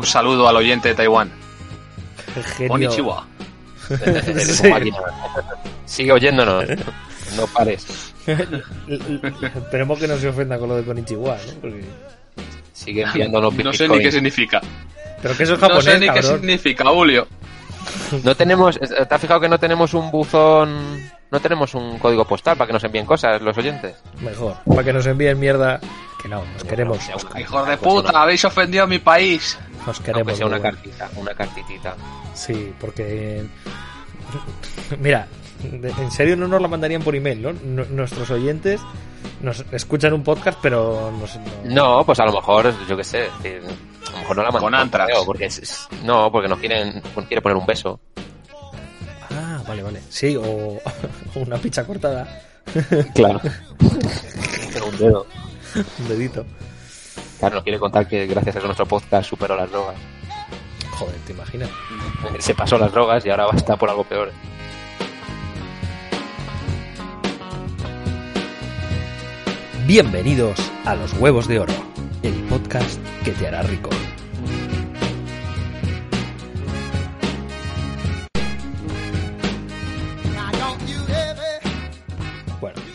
Un saludo al oyente de Taiwán. Konnichiwa. Sí. Sigue oyéndonos. No pares. Esperemos que no se ofenda con lo de Konichiwa, ¿no? Porque- Sigue enviándonos No sé ni qué significa. Pero que eso es No japonés, sé ni qué significa, Julio. No tenemos, ¿te has fijado que no tenemos un buzón, no tenemos un código postal para que nos envíen cosas los oyentes? Mejor. Para que nos envíen mierda. Que no, nos queremos. Hijos de puta, habéis ofendido a mi país. Nos Aunque queremos. sea una cartita, una cartitita. Sí, porque. Mira, en serio no nos la mandarían por email, ¿no? Nu- Nuestros oyentes nos escuchan un podcast, pero nos, no- No, pues a lo mejor, yo qué sé, a lo mejor no la mandan Con por Antrax. porque es- es- no, porque nos quieren, nos quiere poner un beso. Ah, vale, vale. Sí, o una pizza cortada, Claro. un dedo. un dedito. Claro, nos quiere contar que gracias a nuestro podcast superó las drogas. Joder, ¿te imaginas? Se pasó las drogas y ahora va a estar por algo peor. Bienvenidos a Los Huevos de Oro, el podcast que te hará rico.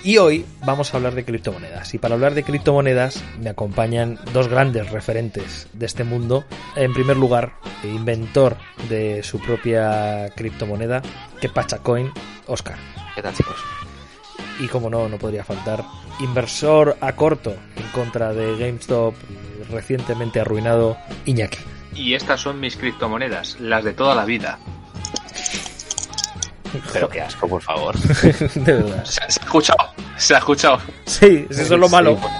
Y hoy vamos a hablar de criptomonedas. Y para hablar de criptomonedas me acompañan dos grandes referentes de este mundo. En primer lugar, inventor de su propia criptomoneda, que Pachacoin, Oscar. ¿Qué tal, chicos? Y como no, no podría faltar, inversor a corto en contra de GameStop recientemente arruinado, Iñaki. Y estas son mis criptomonedas, las de toda la vida. Pero qué asco, por favor. de verdad. Se, se ha escuchado, se ha escuchado. Sí, eso es lo malo. Sí, bueno.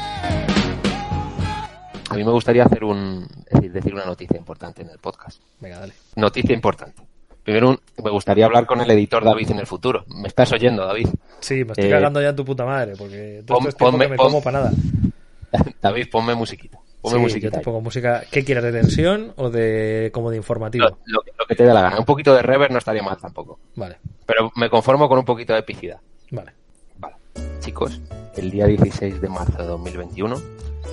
A mí me gustaría hacer un, decir, decir una noticia importante en el podcast. Venga, dale. Noticia importante. Primero, un- me gustaría hablar con el editor David en el futuro. ¿Me estás oyendo, David? Sí, me estoy Eh, cagando ya en tu puta madre, porque todo pon- esto es tiempo ponme- que me pon- como para nada. David, ponme musiquita. Ponme Sí, yo musiquita. te pongo música. ¿Qué quieres, de tensión o de como de informativo? Lo, lo que te dé la gana. Un poquito de reverb no estaría mal tampoco. Vale, Pero me conformo con un poquito de epicidad. vale. Vale. Chicos, el día 16 de marzo de 2021,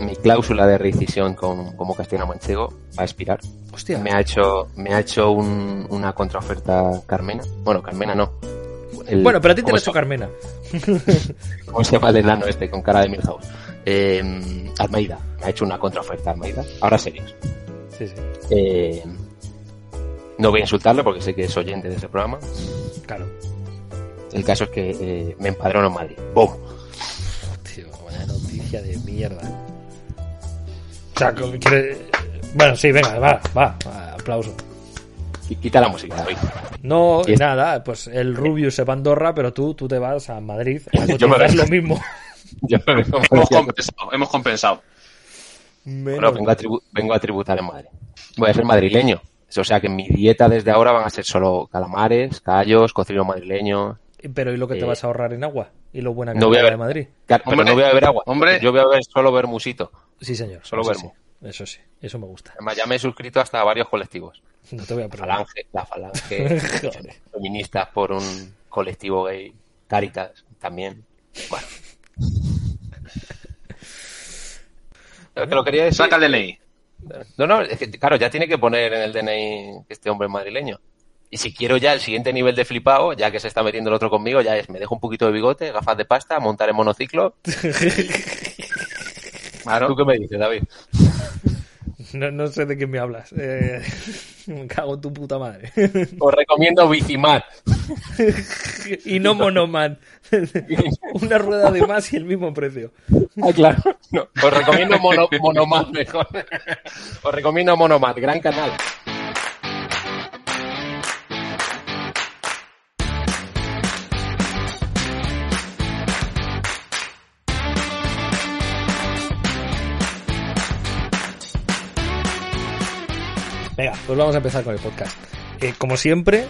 mi cláusula de rescisión con, como castellano manchego va a expirar. Hostia, Me ha hecho, me ha hecho un- una contraoferta Carmena. Bueno, Carmena no. El- bueno, pero a ti te ¿cómo lo ha hecho Carmena. ¿Cómo se llama el enano este con cara de Milhouse? Eh, Almeida. Me ha hecho una contraoferta Almeida. Ahora serios. Sí, sí, Eh, no voy a insultarlo porque sé que es oyente de ese programa. claro. El caso es que eh, me empadrono en Madrid. ¡Bum! Tío, vaya noticia de mierda. O sea, que- que- bueno, sí, venga, va, va, va, aplauso. Y Quita la música. No, Y es- nada, pues el Rubius se va a Andorra, pero tú, tú te vas a Madrid. A Yo me lo mismo. Yo me Hemos compensado, hemos compensado. Menos Bueno, vengo, a tribu- vengo a tributar en Madrid. Voy a ser madrileño. O sea que mi dieta desde ahora van a ser solo calamares, callos, cocido madrileño. Pero ¿y lo que te Eh, vas a ahorrar en agua? ¿Y lo buena que no voy a ver. de Madrid? Claro, Hombre, no voy a beber agua. hombre. Yo voy a beber solo vermusito. Sí, señor. Solo eso vermo. sí. Eso sí, eso me gusta. Además, ya me he suscrito hasta a varios colectivos. No te voy a preguntar. Falange, la Falange, feministas por un colectivo gay, Caritas también. Bueno. Lo que lo quería decir. Saca el DNI. No, no, es que, claro, ya tiene que poner en el DNI que este hombre es madrileño. Y si quiero ya el siguiente nivel de flipado, ya que se está metiendo el otro conmigo, ya es, me dejo un poquito de bigote, gafas de pasta, montar en monociclo. Claro. ¿Tú qué me dices, David? No, no sé de qué me hablas. Eh, me cago en tu puta madre. Os recomiendo Bicimar. y no Monoman. Una rueda de más y el mismo precio. Ah, claro. No, os recomiendo mono, Monomat mejor. Os recomiendo Monomat, gran canal. Pues vamos a empezar con el podcast. Como siempre,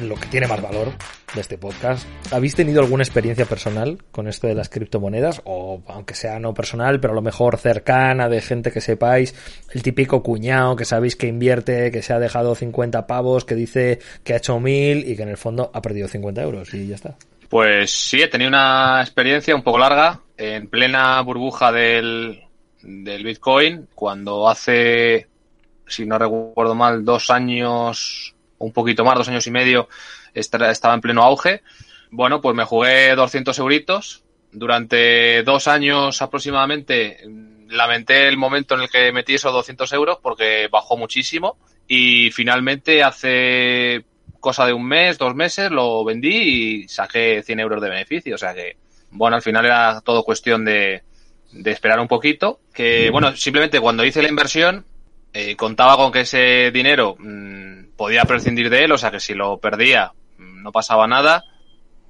lo que tiene más valor de este podcast, ¿habéis tenido alguna experiencia personal con esto de las criptomonedas? O aunque sea no personal, pero a lo mejor cercana, de gente que sepáis, el típico cuñado que sabéis que invierte, que se ha dejado 50 pavos, que dice que ha hecho 1000 y que en el fondo ha perdido 50 euros y ya está. Pues sí, he tenido una experiencia un poco larga en plena burbuja del, del Bitcoin, cuando hace si no recuerdo mal, dos años, un poquito más, dos años y medio, estaba en pleno auge. Bueno, pues me jugué 200 euritos. Durante dos años aproximadamente lamenté el momento en el que metí esos 200 euros porque bajó muchísimo y finalmente hace cosa de un mes, dos meses, lo vendí y saqué 100 euros de beneficio. O sea que, bueno, al final era todo cuestión de, de esperar un poquito. Que, bueno, simplemente cuando hice la inversión, eh, contaba con que ese dinero mmm, podía prescindir de él, o sea que si lo perdía mm, no pasaba nada.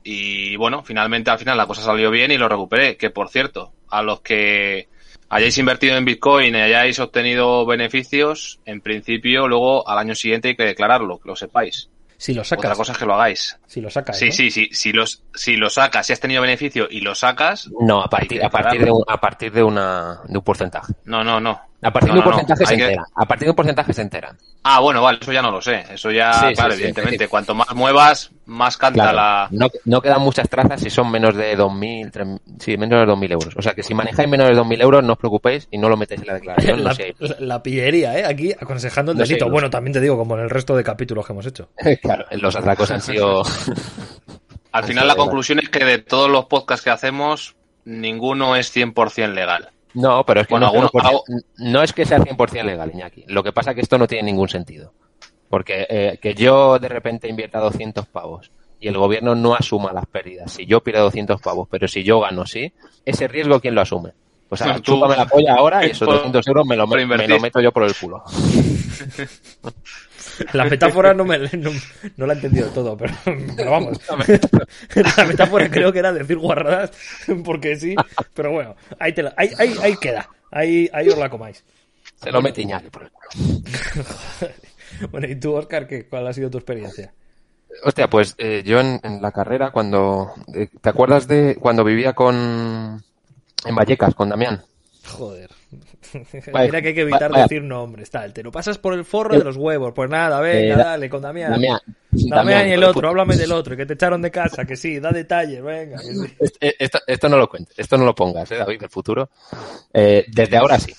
Y bueno, finalmente al final la cosa salió bien y lo recuperé. Que por cierto, a los que hayáis invertido en Bitcoin y hayáis obtenido beneficios, en principio luego al año siguiente hay que declararlo, que lo sepáis. Si lo sacas. Otra cosa es que lo hagáis. Si lo sacas. Sí, ¿no? sí, sí. Si, los, si lo sacas, si has tenido beneficio y lo sacas. No, a partir, a partir, de, un, a partir de, una, de un porcentaje. No, no, no. A partir No, de un no, no. porcentaje se que- entera. A partir de un porcentaje se entera. Ah, bueno, vale, eso ya no lo sé. Eso ya, Sí, claro, sí. evidentemente. Cuanto más muevas, más canta Claro, la. no, no quedan muchas trazas si son menos de 2.000, 3.000, sí, menos de 2.000 euros. O sea que si manejáis menos de 2.000 euros, no os preocupéis y no lo metéis en la declaración. La, no sé. la- pillería, ¿eh? Aquí aconsejando el No sé, delito. no bueno, también te digo, como en el resto de capítulos que hemos hecho. claro, los atracos han sido... Al final, la conclusión es que de todos los podcasts que hacemos, ninguno es 100% legal. No, pero es que Bueno, no, alguno- no- no es que sea 100% legal, Iñaki. Lo que pasa es que esto no tiene ningún sentido. Porque eh, que yo de repente invierta 200 pavos y el gobierno no asuma las pérdidas. Si yo pierdo 200 pavos, pero si yo gano, sí, ese riesgo, ¿quién lo asume? O sea, No, tú- chúpame la polla ahora y esos por- 200 euros me lo, me, me lo meto yo por el culo. La metáfora no, me, no, no la he entendido todo, pero, pero vamos. La metáfora creo que era decir guarradas porque sí, pero bueno, ahí, te la- ahí, ahí, ahí queda. Ahí, ahí os la comáis. Se lo mete Iñaki por el. Bueno, ¿y tú, Oscar, qué, cuál ha sido tu experiencia? Hostia, pues eh, yo en, en la carrera, cuando... eh, ¿Te acuerdas de cuando vivía con... en Vallecas, con Damián? Joder. Vaya, Mira que hay que evitar vaya. decir nombres, tal. Te lo pasas por el forro de los huevos. Pues nada, venga, Eh, da- dale, con Damián. Damián. Damián y el otro, háblame del otro, que te echaron de casa, que sí, da detalles, venga. que sí. Est- eh, Esto, esto no lo cuentes, esto no lo pongas, ¿eh, David, del futuro. Eh, desde ahora sí.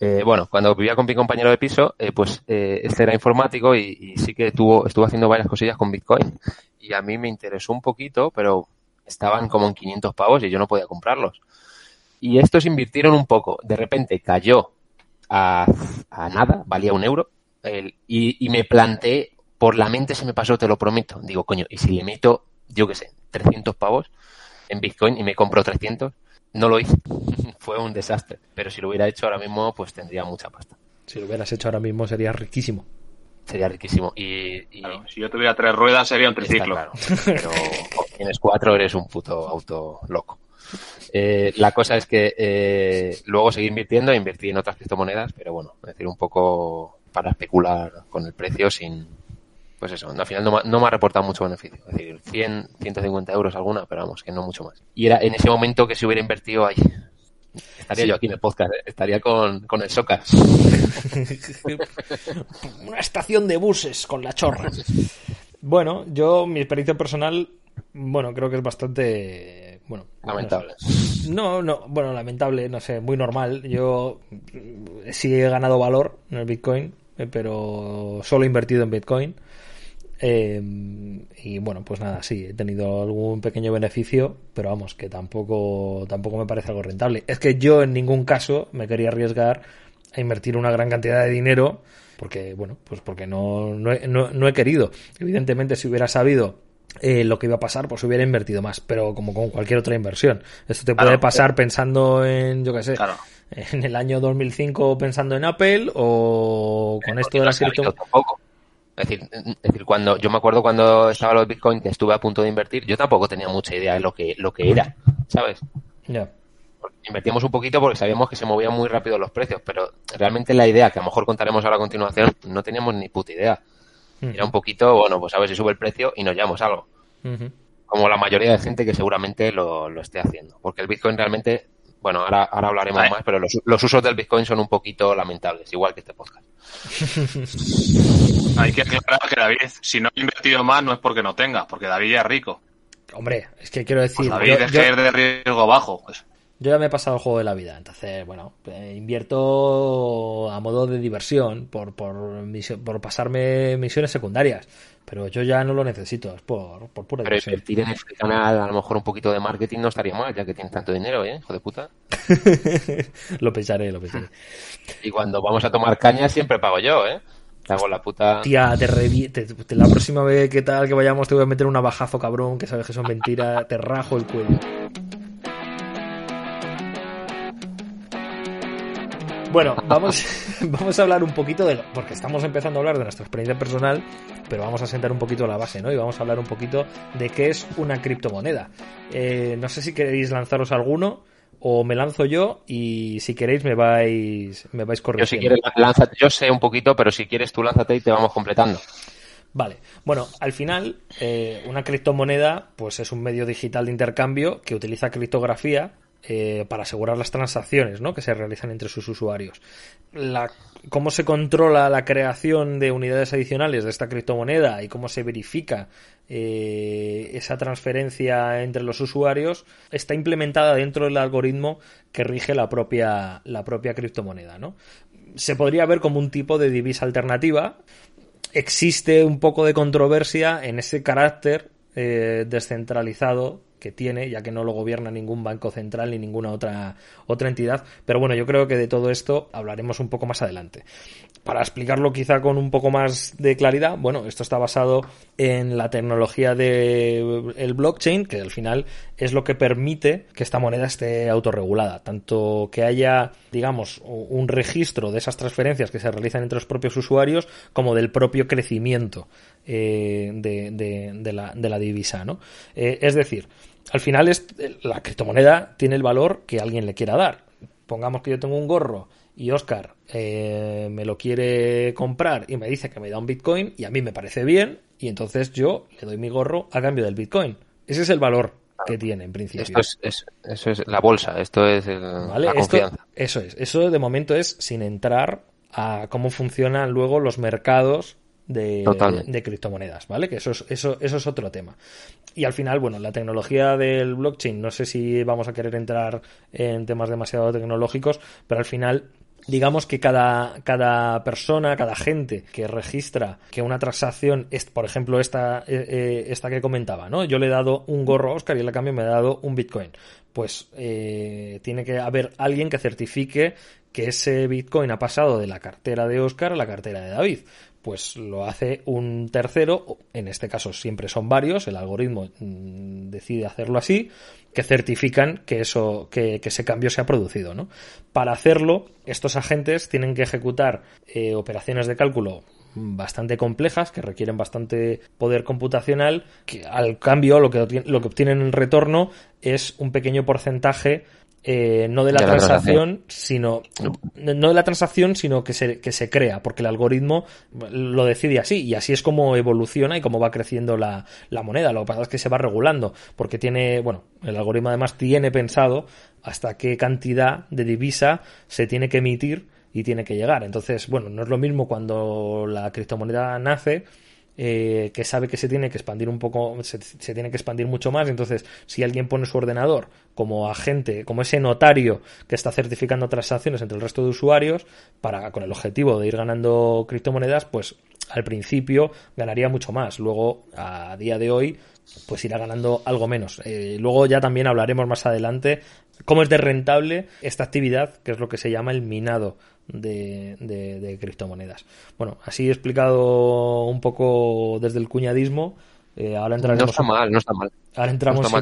Eh, bueno, cuando vivía con mi compañero de piso, eh, pues eh, este era informático y, y sí que tuvo, estuvo haciendo varias cosillas con Bitcoin. Y a mí me interesó un poquito, pero estaban como en 500 pavos y yo no podía comprarlos. Y estos invirtieron un poco. De repente cayó a, a nada, valía un euro. el- y, y me planteé, por la mente se me pasó, te lo prometo. Digo, coño, ¿y si le meto, yo qué sé, 300 pavos en Bitcoin y me compro 300? No lo hice. Fue un desastre. Pero si lo hubiera hecho ahora mismo, pues tendría mucha pasta. Si lo hubieras hecho ahora mismo sería riquísimo. Sería riquísimo. Y, y Claro, si yo tuviera tres ruedas, sería un está triciclo. claro. Pero tienes cuatro, eres un puto auto loco. Eh, la cosa es que eh, luego seguí invirtiendo, invertí en otras criptomonedas, pero bueno, es decir, un poco para especular con el precio sin, pues eso, al final no, no me ha reportado mucho beneficio. Es decir, 100, 150 euros alguna, pero vamos, que no mucho más. Y era en ese momento que si hubiera invertido ahí, estaría yo aquí en el podcast, eh, estaría con, con el Socas. Una estación de buses con la chorra. Bueno, yo, mi experiencia personal, bueno, creo que es bastante. Bueno, Lamentable. No, no, bueno, lamentable, no sé, muy normal. Yo sí he ganado valor en el Bitcoin, eh, pero solo he invertido en Bitcoin. Eh, y bueno, pues nada, sí, he tenido algún pequeño beneficio, pero vamos, que tampoco, tampoco me parece algo rentable. Es que yo en ningún caso me quería arriesgar a invertir una gran cantidad de dinero, porque, bueno, pues porque no, no- no he querido. Evidentemente, si hubiera sabido eh, lo que iba a pasar, pues hubiera invertido más, pero como con cualquier otra inversión. Esto te puede Claro. pasar pensando en, yo qué sé, Claro. en el año 2005 pensando en Apple o con esto de sabía cripto... tampoco. Es decir, es decir, cuando yo me acuerdo cuando estaba los Bitcoin que estuve a punto de invertir, yo tampoco tenía mucha idea de lo que lo que era, ¿sabes? Ya. Invertíamos un poquito porque sabíamos que se movían muy rápido los precios, pero realmente la idea que a lo mejor contaremos ahora a continuación no teníamos ni puta idea. Era un poquito, bueno, pues a ver si sube el precio y nos llevamos algo. Como la mayoría de gente que seguramente lo, lo esté haciendo. Porque el Bitcoin realmente, bueno, ahora, ahora hablaremos más, pero los, los usos del Bitcoin son un poquito lamentables, igual que este podcast. Hay que aclarar que David, si no ha invertido más, no es porque no tenga, porque David ya es rico. Hombre, es que quiero decir, Pues David yo, es yo- que es de riesgo bajo. Pues. Yo ya me he pasado el juego de la vida, entonces, bueno, eh, invierto a modo de diversión por, por, por pasarme misiones secundarias, pero yo ya no lo necesito, es por, por pura Pero invertir en este canal, a lo mejor un poquito de marketing no estaría mal, ya que tienes tanto dinero, ¿eh? Hijo de puta. lo pensaré, lo pensaré. Y cuando vamos a tomar caña siempre pago yo, ¿eh? Te hago la puta... Tía, te, te, la próxima vez que tal que vayamos te voy a meter un bajazo cabrón, que sabes que son mentiras, te rajo el cuello. Bueno, vamos, vamos a hablar un poquito de... Porque estamos empezando a hablar de nuestra experiencia personal, pero vamos a sentar un poquito la base, ¿no? Y vamos a hablar un poquito de qué es una criptomoneda. Eh, no sé si queréis lanzaros alguno o me lanzo yo y si queréis me vais me vais corriendo. Yo si quieres lánzate, yo sé un poquito, pero si quieres tú lánzate y te vamos completando. Vale, bueno, al final eh, una criptomoneda pues es un medio digital de intercambio que utiliza criptografía eh, para asegurar las transacciones ¿no? que se realizan entre sus usuarios. Cómo se controla la creación de unidades adicionales de esta criptomoneda y cómo se verifica eh, esa transferencia entre los usuarios está implementada dentro del algoritmo que rige la propia, la propia criptomoneda. ¿no? Se podría ver como un tipo de divisa alternativa. Existe un poco de controversia en ese carácter eh, descentralizado que tiene, ya que no lo gobierna ningún banco central ni ninguna otra, otra entidad. Pero bueno, yo creo que de todo esto hablaremos un poco más adelante. Para explicarlo quizá con un poco más de claridad, bueno, esto está basado en la tecnología del el blockchain, que al final es lo que permite que esta moneda esté autorregulada. Tanto que haya, digamos, un registro de esas transferencias que se realizan entre los propios usuarios, como del propio crecimiento eh, de, la, de, la, divisa, ¿no? Eh, es decir, al final es, la criptomoneda tiene el valor que alguien le quiera dar. Pongamos que yo tengo un gorro y Oscar eh, me lo quiere comprar y me dice que me da un Bitcoin y a mí me parece bien y entonces yo le doy mi gorro a cambio del Bitcoin. Ese es el valor que tiene en principio. Esto es, eso es la bolsa, esto es la confianza. eso es, eso de momento es sin entrar a cómo funcionan luego los mercados de, criptomonedas, ¿vale? Que eso es, eso, eso es otro tema. Y al final, bueno, la tecnología del blockchain, no sé si vamos a querer entrar en temas demasiado tecnológicos, pero al final digamos que cada, cada persona, cada gente que registra que una transacción es, por ejemplo, esta, eh, eh, esta que comentaba, ¿no? Yo le he dado un gorro a Oscar y él a cambio me ha dado un Bitcoin. Pues eh, tiene que haber alguien que certifique que ese Bitcoin ha pasado de la cartera de Oscar a la cartera de David pues lo hace un tercero, en este caso siempre son varios, el algoritmo mm, decide hacerlo así, que certifican que eso, que, ese cambio se ha producido, ¿no? Para hacerlo, estos agentes tienen que ejecutar eh, operaciones de cálculo bastante complejas, que requieren bastante poder computacional, que al cambio lo que, lo que obtienen en retorno es un pequeño porcentaje eh, no de la, transacción, sino no de la transacción, sino que se, que se crea, porque el algoritmo lo decide así, y así es como evoluciona y cómo va creciendo la, la moneda. Lo que pasa es que se va regulando, porque tiene, bueno, el algoritmo además tiene pensado hasta qué cantidad de divisa se tiene que emitir y tiene que llegar. Entonces, bueno, no es lo mismo cuando la criptomoneda nace eh, que sabe que se tiene que expandir un poco, se, tiene que expandir mucho más. Entonces, si alguien pone su ordenador como agente, como ese notario que está certificando transacciones entre el resto de usuarios, para, con el objetivo de ir ganando criptomonedas, pues al principio ganaría mucho más. Luego, a día de hoy, pues irá ganando algo menos. Eh, luego ya también hablaremos más adelante cómo es de rentable esta actividad, que es lo que se llama el minado de, criptomonedas. Bueno, así he explicado un poco desde el cuñadismo. Eh, ahora entraremos, no está mal, no está mal. Ahora entramos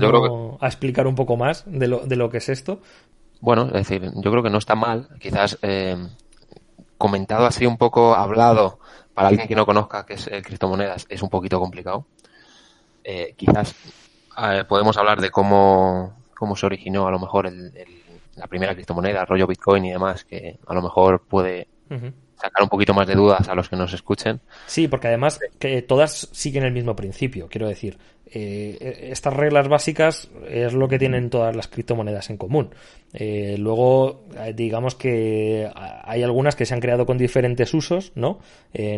a explicar un poco más de lo, de lo que es esto. Bueno, es decir, yo creo que no está mal. Quizás eh, comentado así un poco, hablado, para alguien que no conozca qué es el criptomonedas, es un poquito complicado. Eh, quizás podemos hablar de cómo, cómo se originó a lo mejor el la primera criptomoneda, rollo Bitcoin y demás, que a lo mejor puede sacar un poquito más de dudas a los que nos escuchen. Sí, porque además que todas siguen el mismo principio, quiero decir. Eh, estas reglas básicas es lo que tienen todas las criptomonedas en común. Eh, luego, eh, digamos que hay algunas que se han creado con diferentes usos, ¿no?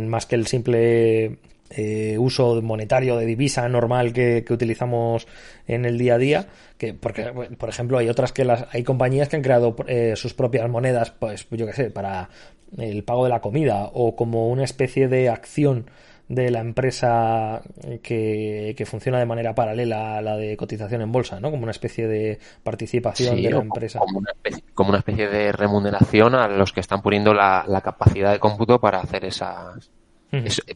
más que el simple eh, uso monetario de divisa normal que, utilizamos en el día a día que porque por ejemplo hay otras que las hay compañías que han creado eh, sus propias monedas pues yo qué sé para el pago de la comida o como una especie de acción de la empresa que, que, funciona de manera paralela a la de cotización en bolsa, ¿no? Como una especie de participación de la empresa. Como una, especie, de remuneración a los que están poniendo la, capacidad de cómputo para hacer esas,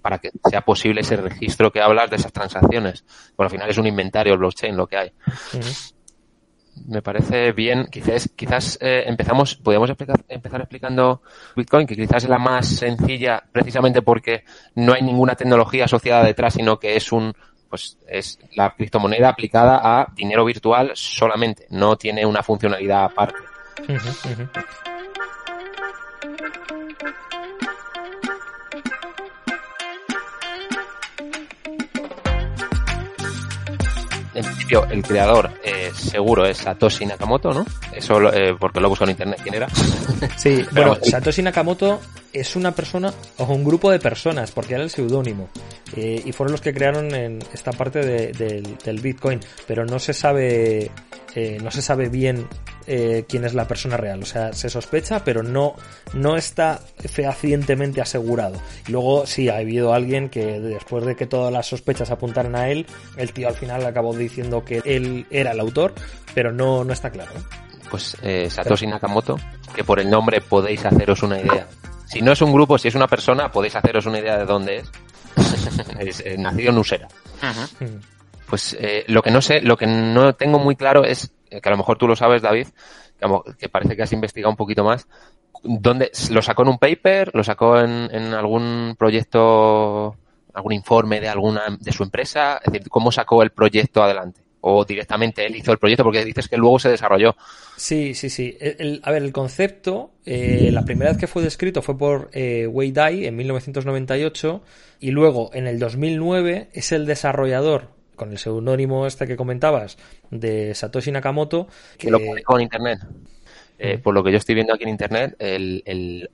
para que sea posible ese registro que hablas de esas transacciones. Porque al final es un inventario blockchain lo que hay me parece bien. Quizás, quizás eh, empezamos, podríamos empezar explicando Bitcoin, que quizás es la más sencilla, precisamente porque no hay ninguna tecnología asociada detrás, sino que es un, pues es la criptomoneda aplicada a dinero virtual solamente, no tiene una funcionalidad aparte. En principio el creador eh, seguro es Satoshi Nakamoto, ¿no? Eso eh, porque lo he buscado en internet quién era. Sí, bueno, Satoshi Nakamoto es una persona o un grupo de personas, porque era el seudónimo. Eh, y fueron los que crearon en esta parte del, Bitcoin, pero no se sabe, eh, no se sabe bien eh, quién es la persona real. O sea, se sospecha, pero no, no está fehacientemente asegurado. Y luego sí ha habido alguien que después de que todas las sospechas apuntaran a él, el tío al final acabó diciendo que él era el autor, pero no, no está claro. Pues Satoshi Nakamoto, que por el nombre podéis haceros una idea si no es un grupo, si es una persona, podéis haceros una idea de dónde es. es eh, nacido en Usera. Pues eh, lo que no sé, lo que no tengo muy claro es, eh, que a lo mejor tú lo sabes, David, que, parece que has investigado un poquito más, ¿dónde lo sacó en un paper? ¿Lo sacó en, algún proyecto, algún informe de alguna de su empresa? Es decir, ¿cómo sacó el proyecto adelante? o directamente él hizo el proyecto porque dices que luego se desarrolló. Sí, sí, sí. a ver, el concepto, eh, la primera vez que fue descrito fue por eh, Wei Dai en 1998 y luego en el 2009 es el desarrollador con el seudónimo este que comentabas de Satoshi Nakamoto que, lo publicó en internet. Eh, por lo que yo estoy viendo aquí en internet, el, el,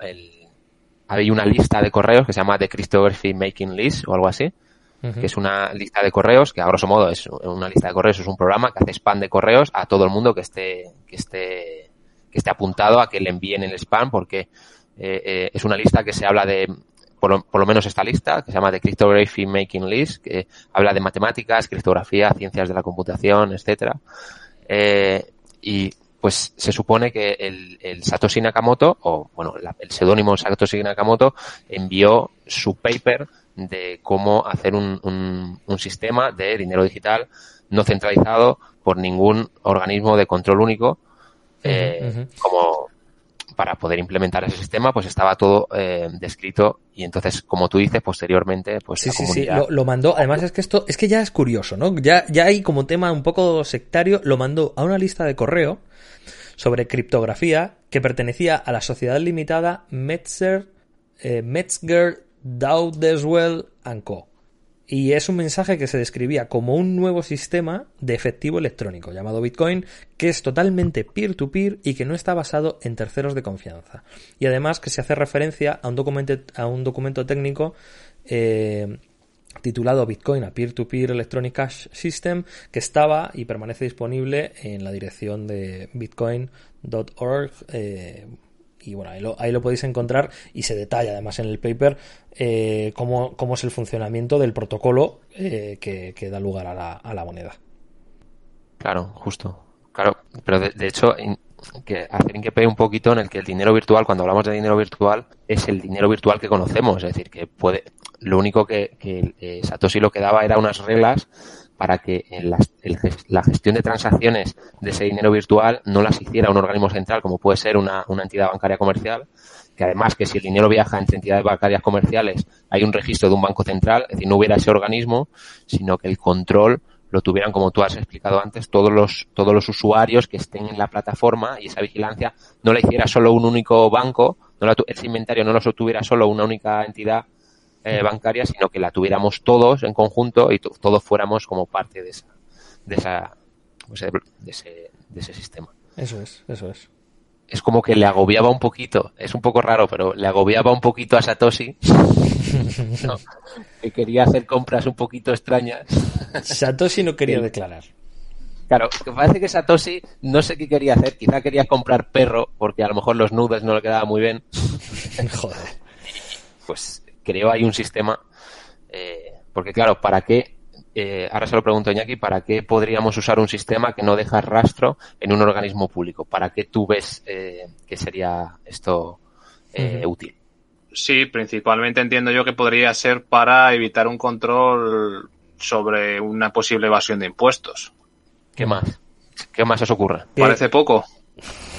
hay una lista de correos que se llama The Cryptography Making List o algo así que es una lista de correos, que a grosso modo es una lista de correos, es un programa que hace spam de correos a todo el mundo que esté, que esté, que esté apuntado a que le envíen el spam, porque eh, eh, es una lista que se habla de, por lo, por lo, menos esta lista, que se llama The Cryptography Making List, que habla de matemáticas, criptografía, ciencias de la computación, etcétera. Eh, y pues se supone que el, el Satoshi Nakamoto, o bueno, el seudónimo Satoshi Nakamoto, envió su paper de cómo hacer un, un, sistema de dinero digital no centralizado por ningún organismo de control único, eh, como para poder implementar ese sistema, pues estaba todo eh, descrito y entonces, como tú dices, posteriormente, pues sí, sí, sí, lo, mandó. Además es que esto, es que ya es curioso, ¿no? Ya, ya hay como tema un poco sectario, lo mandó a una lista de correo sobre criptografía que pertenecía a la sociedad limitada Metzger, eh, Metzger Daudeswell Co. Y es un mensaje que se describía como un nuevo sistema de efectivo electrónico llamado Bitcoin, que es totalmente peer-to-peer y que no está basado en terceros de confianza. Y además que se hace referencia a un documento, a un documento técnico eh, titulado Bitcoin a Peer-to-Peer Electronic Cash System, que estaba y permanece disponible en la dirección de bitcoin.org. y bueno, ahí lo, podéis encontrar y se detalla además en el paper eh, cómo, es el funcionamiento del protocolo eh, que, da lugar a la, a la, moneda. Claro, justo. Claro, pero de, hecho, que hacer hincapié un poquito en el que el dinero virtual, cuando hablamos de dinero virtual, es el dinero virtual que conocemos. Es decir, que puede, lo único que, que eh, Satoshi lo que daba era unas reglas para que la, la, gestión de transacciones de ese dinero virtual no las hiciera un organismo central como puede ser una, entidad bancaria comercial, que además que si el dinero viaja entre entidades bancarias comerciales hay un registro de un banco central, es decir, no hubiera ese organismo, sino que el control lo tuvieran, como tú has explicado antes, todos los, todos los usuarios que estén en la plataforma y esa vigilancia no la hiciera solo un único banco, no ese inventario no lo tuviera solo una única entidad eh, bancaria, sino que la tuviéramos todos en conjunto y todos fuéramos como parte de esa, de esa, pues, de ese, de ese sistema. Eso es, eso es. Es como que le agobiaba un poquito, es un poco raro, pero le agobiaba un poquito a Satoshi que quería hacer compras un poquito extrañas. Satoshi no quería declarar. Claro, que parece que Satoshi no sé qué quería hacer. Quizá quería comprar perro porque a lo mejor los nudos no le quedaban muy bien. Joder. Pues creó ahí un sistema. Eh, porque claro, ¿para qué? Eh, ahora se lo pregunto a Iñaki, ¿para qué podríamos usar un sistema que no deja rastro en un organismo público? ¿Para qué tú ves eh, que sería esto útil? Sí, principalmente entiendo yo que podría ser para evitar un control sobre una posible evasión de impuestos. ¿Qué más? ¿Qué más os ocurre? Parece poco.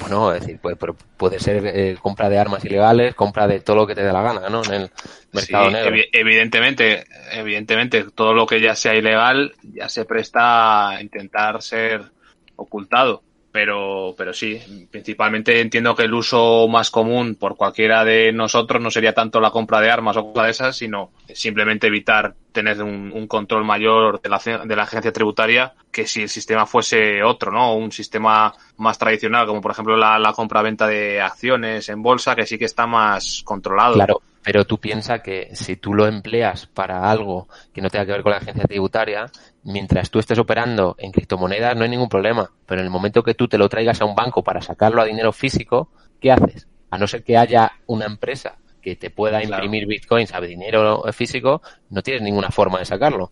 Bueno, es decir, puede, puede ser eh, compra de armas ilegales, compra de todo lo que te dé la gana, ¿no? En el mercado negro. evidentemente, evidentemente, todo lo que ya sea ilegal ya se presta a intentar ser ocultado pero, pero sí, principalmente entiendo que el uso más común por cualquiera de nosotros no sería tanto la compra de armas o cosas de esas, sino simplemente evitar tener un, control mayor de la, de la, agencia tributaria que si el sistema fuese otro, ¿no? Un sistema más tradicional, como por ejemplo la, la compra-venta de acciones en bolsa, que sí que está más controlado. Claro, pero tú piensas que si tú lo empleas para algo que no tenga que ver con la agencia tributaria, mientras tú estés operando en criptomonedas no hay ningún problema. Pero en el momento que tú te lo traigas a un banco para sacarlo a dinero físico, ¿qué haces? A no ser que haya una empresa que te pueda imprimir bitcoins a dinero físico, no tienes ninguna forma de sacarlo.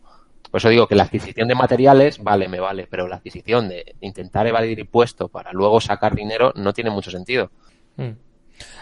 Por eso digo que la adquisición de materiales, vale, me vale, pero la adquisición de intentar evadir impuestos para luego sacar dinero no tiene mucho sentido. Hmm.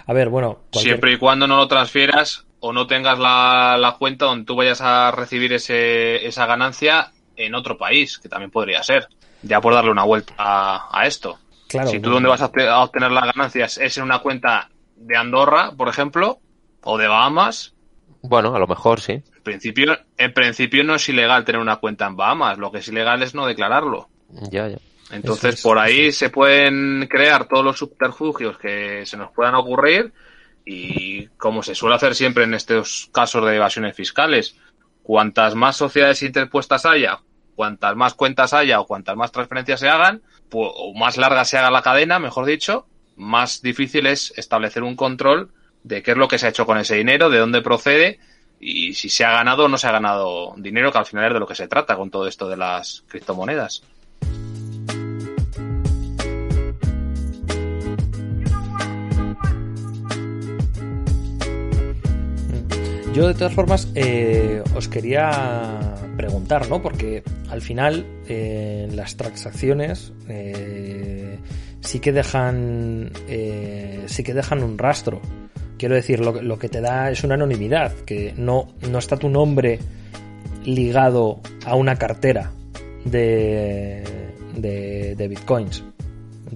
A ver, bueno. Siempre y cuando no lo transfieras o no tengas la, cuenta donde tú vayas a recibir ese, esa ganancia en otro país, que también podría ser. Ya por darle una vuelta a, esto. Claro, si tú donde vas a obtener las ganancias es en una cuenta de Andorra, por ejemplo, o de Bahamas. Bueno, a lo mejor sí. En principio, en principio no es ilegal tener una cuenta en Bahamas. Lo que es ilegal es no declararlo. Ya, ya. Entonces, por ahí se pueden crear todos los subterfugios que se nos puedan ocurrir y como se suele hacer siempre en estos casos de evasiones fiscales, cuantas más sociedades interpuestas haya, cuantas más cuentas haya o cuantas más transferencias se hagan, o más larga se haga la cadena, mejor dicho, más difícil es establecer un control de qué es lo que se ha hecho con ese dinero, de dónde procede y si se ha ganado o no se ha ganado dinero, que al final es de lo que se trata con todo esto de las criptomonedas. Yo de todas formas eh, os quería preguntar, ¿no? Porque al final eh, las transacciones eh, sí que dejan sí que dejan un rastro. Quiero decir, lo, que te da es una anonimidad, que no, no está tu nombre ligado a una cartera de, de bitcoins.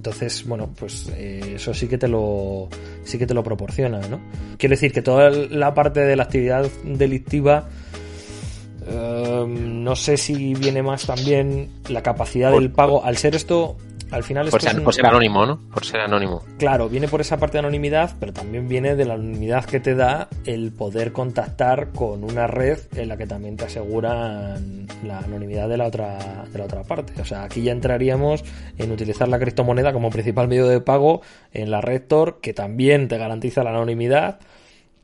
Entonces, bueno, pues eh, eso sí que te lo sí que te lo proporciona, ¿no? Quiero decir que toda la parte de la actividad delictiva eh, no sé si viene más también la capacidad del pago. Al ser esto al final por, ser, por ser anónimo, ¿no? Por ser anónimo. Claro, viene por esa parte de anonimidad, pero también viene de la anonimidad que te da el poder contactar con una red en la que también te aseguran la anonimidad de la otra, de la otra parte. O sea, aquí ya entraríamos en utilizar la criptomoneda como principal medio de pago en la red Tor, que también te garantiza la anonimidad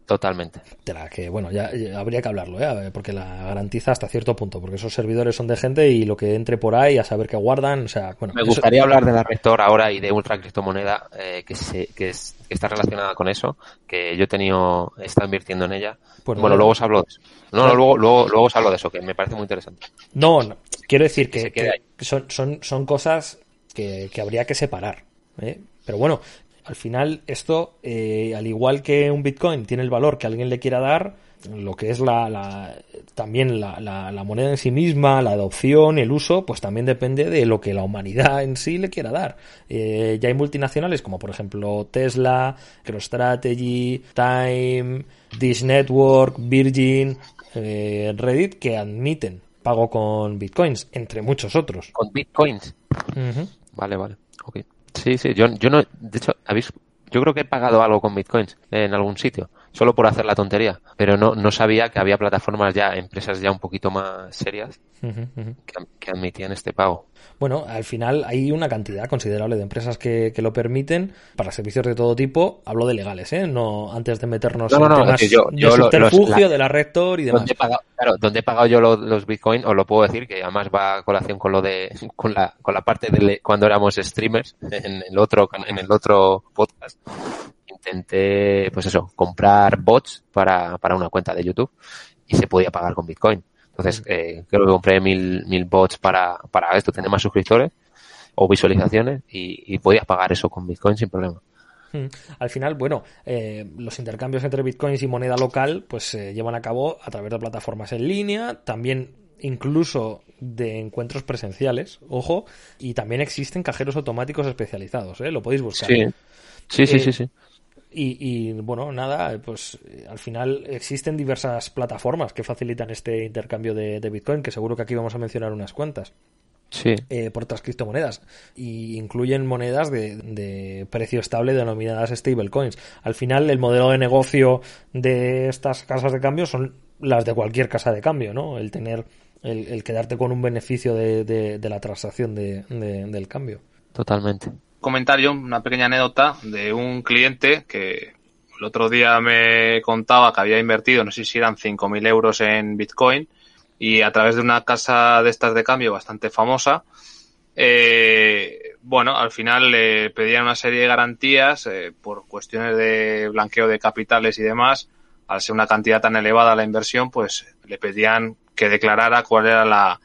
Totalmente. De la que, bueno, ya, habría que hablarlo, ¿eh? porque la garantiza hasta cierto punto, porque esos servidores son de gente y lo que entre por ahí a saber qué guardan, o sea, bueno. Me gustaría hablar de la Rector ahora y de Ultra Criptomoneda, eh, que, se, que, es, que, está relacionada con eso, que yo he tenido, estado invirtiendo en ella. Pues bueno, luego os hablo de eso. No, no, luego, luego, luego os hablo de eso, que me parece muy interesante. No, no quiero decir que, que son, son, son cosas que, que habría que separar. ¿eh? Pero bueno, al final, esto, eh, al igual que un Bitcoin tiene el valor que alguien le quiera dar, lo que es la, también la, la, moneda en sí misma, la adopción, el uso, pues también depende de lo que la humanidad en sí le quiera dar. Eh, ya hay multinacionales como por ejemplo Tesla, MicroStrategy, Time, Dish Network, Virgin, eh, Reddit que admiten pago con bitcoins, entre muchos otros. Con bitcoins. Vale, vale. Sí, sí, yo, yo no, de hecho, ¿habéis, yo creo que he pagado algo con bitcoins en algún sitio. Solo por hacer la tontería. Pero no, no sabía que había plataformas ya, empresas ya un poquito más serias que, admitían este pago. Bueno, al final hay una cantidad considerable de empresas que, lo permiten para servicios de todo tipo. Hablo de legales, ¿eh? No antes de meternos en temas yo, de subterfugio, de la rector y demás. Donde he pagado, claro, donde he pagado yo los, los Bitcoin, os lo puedo decir, que además va a colación con lo de, con la, con la parte de cuando éramos streamers en el otro, en el otro podcast intenté, pues eso, comprar bots para, para una cuenta de YouTube y se podía pagar con Bitcoin. Entonces, eh, creo que compré mil, mil bots para, para esto, tener más suscriptores o visualizaciones y, podías pagar eso con Bitcoin sin problema. Al final, bueno, eh, los intercambios entre bitcoins y moneda local pues se llevan a cabo a través de plataformas en línea, también incluso de encuentros presenciales, ojo, y también existen cajeros automáticos especializados, ¿eh? lo podéis buscar. Sí, sí, sí, sí. sí. Y, bueno, nada, pues al final existen diversas plataformas que facilitan este intercambio de, Bitcoin, que seguro que aquí vamos a mencionar unas cuantas. Sí. Eh, por otras criptomonedas. Y incluyen monedas de, precio estable denominadas stablecoins. Al final, el modelo de negocio de estas casas de cambio son las de cualquier casa de cambio, ¿no? El tener, el, quedarte con un beneficio de, de la transacción del cambio. Totalmente comentario, una pequeña anécdota de un cliente que el otro día me contaba que había invertido, no sé si eran 5.000 euros en Bitcoin y a través de una casa de estas de cambio bastante famosa, eh, bueno, al final le pedían una serie de garantías eh, por cuestiones de blanqueo de capitales y demás. Al ser una cantidad tan elevada la inversión, pues le pedían que declarara cuál era la,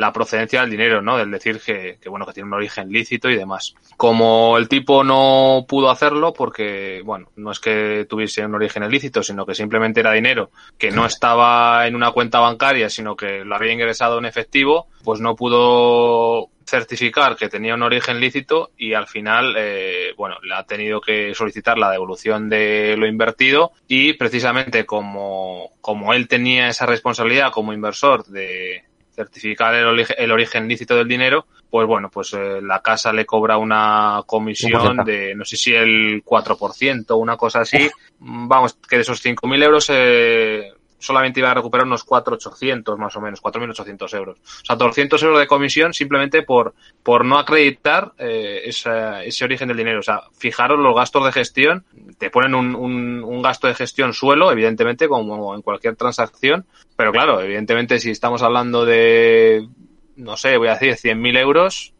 la procedencia del dinero, ¿no? Del decir que, bueno, que tiene un origen lícito y demás. Como el tipo no pudo hacerlo porque, bueno, no es que tuviese un origen ilícito, sino que simplemente era dinero que no estaba en una cuenta bancaria, sino que lo había ingresado en efectivo, pues no pudo certificar que tenía un origen lícito y al final, eh, bueno, le ha tenido que solicitar la devolución de lo invertido y precisamente como, como él tenía esa responsabilidad como inversor de, certificar el, origen lícito del dinero, pues bueno, pues eh, la casa le cobra una comisión de, no sé si el 4%, una cosa así. Vamos, que de esos 5.000 euros eh, solamente iba a recuperar unos 4.800 más o menos, 4.800 euros. O sea, 200 euros de comisión simplemente por, por no acreditar eh, ese origen del dinero. O sea, fijaros los gastos de gestión, te ponen un, un, un, gasto de gestión suelo, evidentemente, como en cualquier transacción, pero claro, evidentemente si estamos hablando de, no sé, voy a decir 100.000 euros,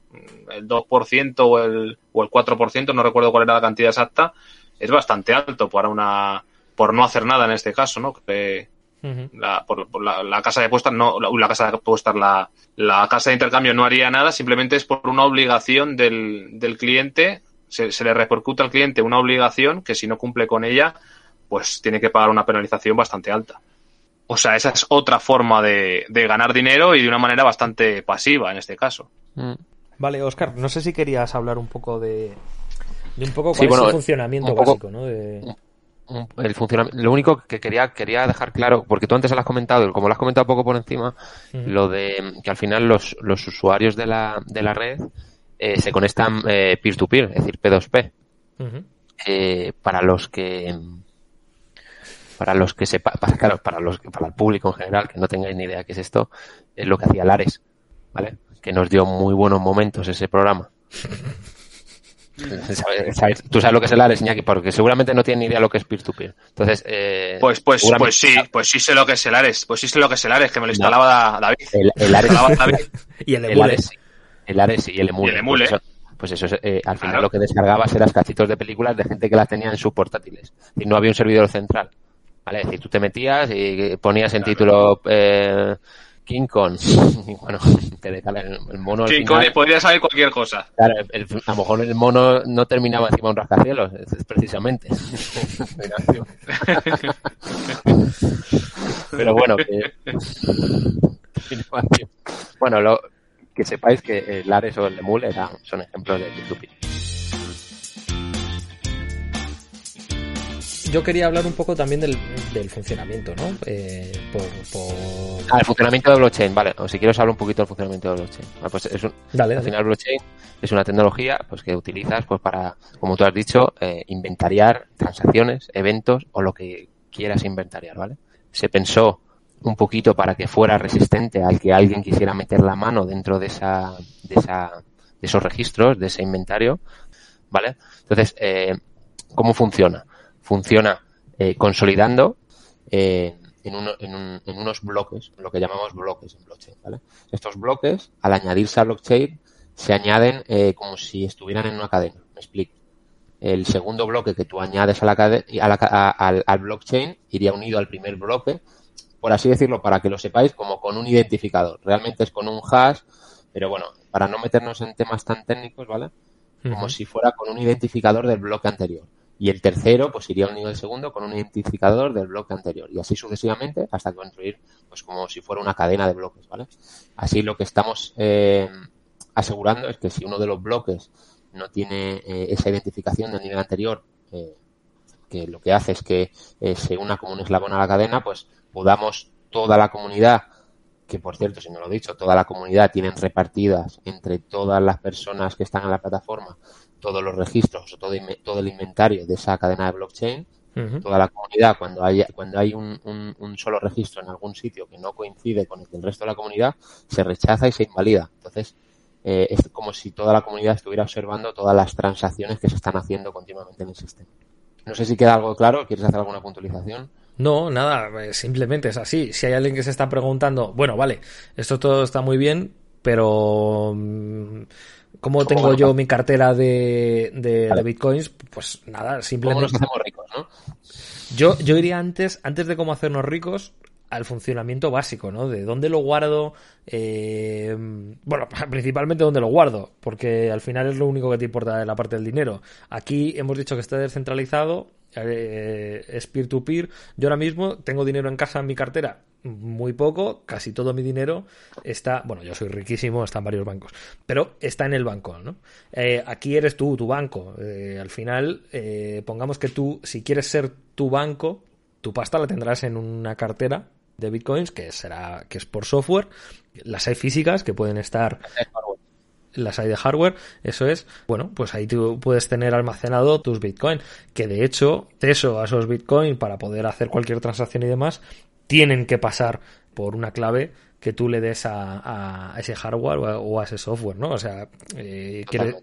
el 2% o el, o el 4%, no recuerdo cuál era la cantidad exacta, es bastante alto para una, por no hacer nada en este caso, ¿no? La, por, la, casa de apuestas no, la, casa de apuestas, la, la, casa de intercambio no haría nada, simplemente es por una obligación del, del cliente, se, le repercute al cliente una obligación que si no cumple con ella, pues tiene que pagar una penalización bastante alta. O sea, esa es otra forma de, de ganar dinero y de una manera bastante pasiva en este caso. Mm. Vale, Oscar, no sé si querías hablar un poco de, de un poco cuál es el funcionamiento básico, ¿no? De el funcionamiento. Lo único que quería, quería dejar claro, porque tú antes lo has comentado, como lo has comentado poco por encima, lo de que al final los, los usuarios de la, de la red eh, se conectan eh, peer-to-peer, es decir, P2P. eh, para los que para los que sepa, para, claro, para los para el público en general que no tengáis ni idea qué es esto, es lo que hacía Lares, ¿vale? Que nos dio muy buenos momentos ese programa. Tú sabes lo que es el Ares, Iñaki, porque seguramente no tiene ni idea lo que es peer-to-peer. Entonces, eh, pues, pues, pues sí, pues sí sé lo que es el Ares, pues sí sé lo que es el Ares, que me lo instalaba David. El, Ares. y el Emule. El Ares, y el Emule. Pues eso, pues eh, al final lo que descargabas eran cachitos de películas de gente que las tenía en sus portátiles. Y no había un servidor central. ¿Vale? Es decir, tú te metías y ponías en título eh, King Kong. bueno, te el, mono. King Kong podría saber cualquier cosa. Claro, a lo mejor el mono no terminaba encima de un rascacielos, es, precisamente. Pero bueno, que... bueno, lo, que sepáis que el Ares o el Emul son ejemplos de YouTube. Yo quería hablar un poco también del, funcionamiento, ¿no? Eh, por, Ah, el funcionamiento de blockchain, vale. O si quieres hablar un poquito del funcionamiento de blockchain. pues es un, al final blockchain es una tecnología pues que utilizas pues para, como tú has dicho, eh, inventariar transacciones, eventos o lo que quieras inventariar, ¿vale? Se pensó un poquito para que fuera resistente al que alguien quisiera meter la mano dentro de esa, de esa, de esos registros, de ese inventario, ¿vale? Entonces, eh, ¿cómo funciona? Funciona eh, consolidando eh, en, uno, en, un, en, unos bloques, lo que llamamos bloques en blockchain, ¿vale? Estos bloques, al añadirse a blockchain, se añaden eh, como si estuvieran en una cadena. Me explico. El segundo bloque que tú añades a la, a la a, al, al blockchain iría unido al primer bloque por así decirlo, para que lo sepáis, como con un identificador. Realmente es con un hash, pero bueno, para no meternos en temas tan técnicos, ¿vale? Como uh -huh. si fuera con un identificador del bloque anterior. Y el tercero, pues iría unido al segundo con un identificador del bloque anterior. Y así sucesivamente hasta construir, pues como si fuera una cadena de bloques, ¿vale? Así lo que estamos eh, asegurando es que si uno de los bloques no tiene eh, esa identificación del nivel anterior, eh, que lo que hace es que eh, se una como un eslabón a la cadena, pues podamos toda la comunidad, que por cierto, si no lo he dicho, toda la comunidad tienen repartidas entre todas las personas que están en la plataforma todos los registros o todo, todo el inventario de esa cadena de blockchain, uh -huh. toda la comunidad, cuando hay, cuando hay un, un, un, solo registro en algún sitio que no coincide con el del resto de la comunidad, se rechaza y se invalida. Entonces, eh, es como si toda la comunidad estuviera observando todas las transacciones que se están haciendo continuamente en el sistema. No sé si queda algo claro, ¿quieres hacer alguna puntualización? No, nada, eh, simplemente es así. Si hay alguien que se está preguntando, bueno, vale, esto todo está muy bien, pero mm, ¿cómo tengo yo mi cartera de, de, vale. de, bitcoins? Pues nada, simplemente. ¿Cómo nos hacemos ricos, no? Yo, yo iría antes, antes de cómo hacernos ricos, al funcionamiento básico, ¿no? De dónde lo guardo, eh, bueno, principalmente dónde lo guardo, porque al final es lo único que te importa de la parte del dinero. Aquí hemos dicho que está descentralizado, eh, es peer-to-peer. -peer. Yo ahora mismo tengo dinero en casa en mi cartera, muy poco, casi todo mi dinero está, bueno, yo soy riquísimo, está en varios bancos, pero está en el banco, ¿no? Eh, aquí eres tú, tu banco. Eh, al final, eh, pongamos que tú, si quieres ser tu banco, tu pasta la tendrás en una cartera de bitcoins que será que es por software las hay físicas que pueden estar las hay de hardware, eso es, bueno, pues ahí tú puedes tener almacenado tus Bitcoin, que de hecho, acceso a esos Bitcoin para poder hacer cualquier transacción y demás, tienen que pasar por una clave que tú le des a, a ese hardware o a, o a, ese software, ¿no? O sea, eh, quiere,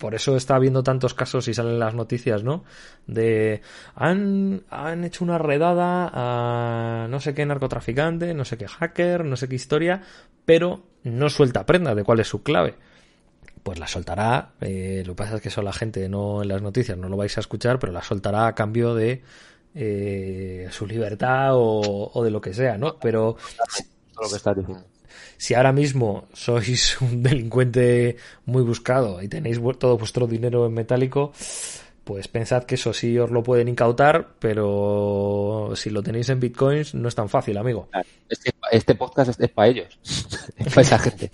por eso está habiendo tantos casos y salen las noticias, ¿no? De han, han hecho una redada a no sé qué narcotraficante, no sé qué hacker, no sé qué historia, pero no suelta prenda de cuál es su clave. Pues la soltará, eh, lo que pasa es que eso la gente no en las noticias no lo vais a escuchar, pero la soltará a cambio de eh, su libertad o, o, de lo que sea, ¿no? Pero lo que estás diciendo si ahora mismo sois un delincuente muy buscado y tenéis todo vuestro dinero en metálico, pues pensad que eso sí os lo pueden incautar, pero si lo tenéis en bitcoins no es tan fácil, amigo. Este, este podcast es, es, para ellos, es para esa gente.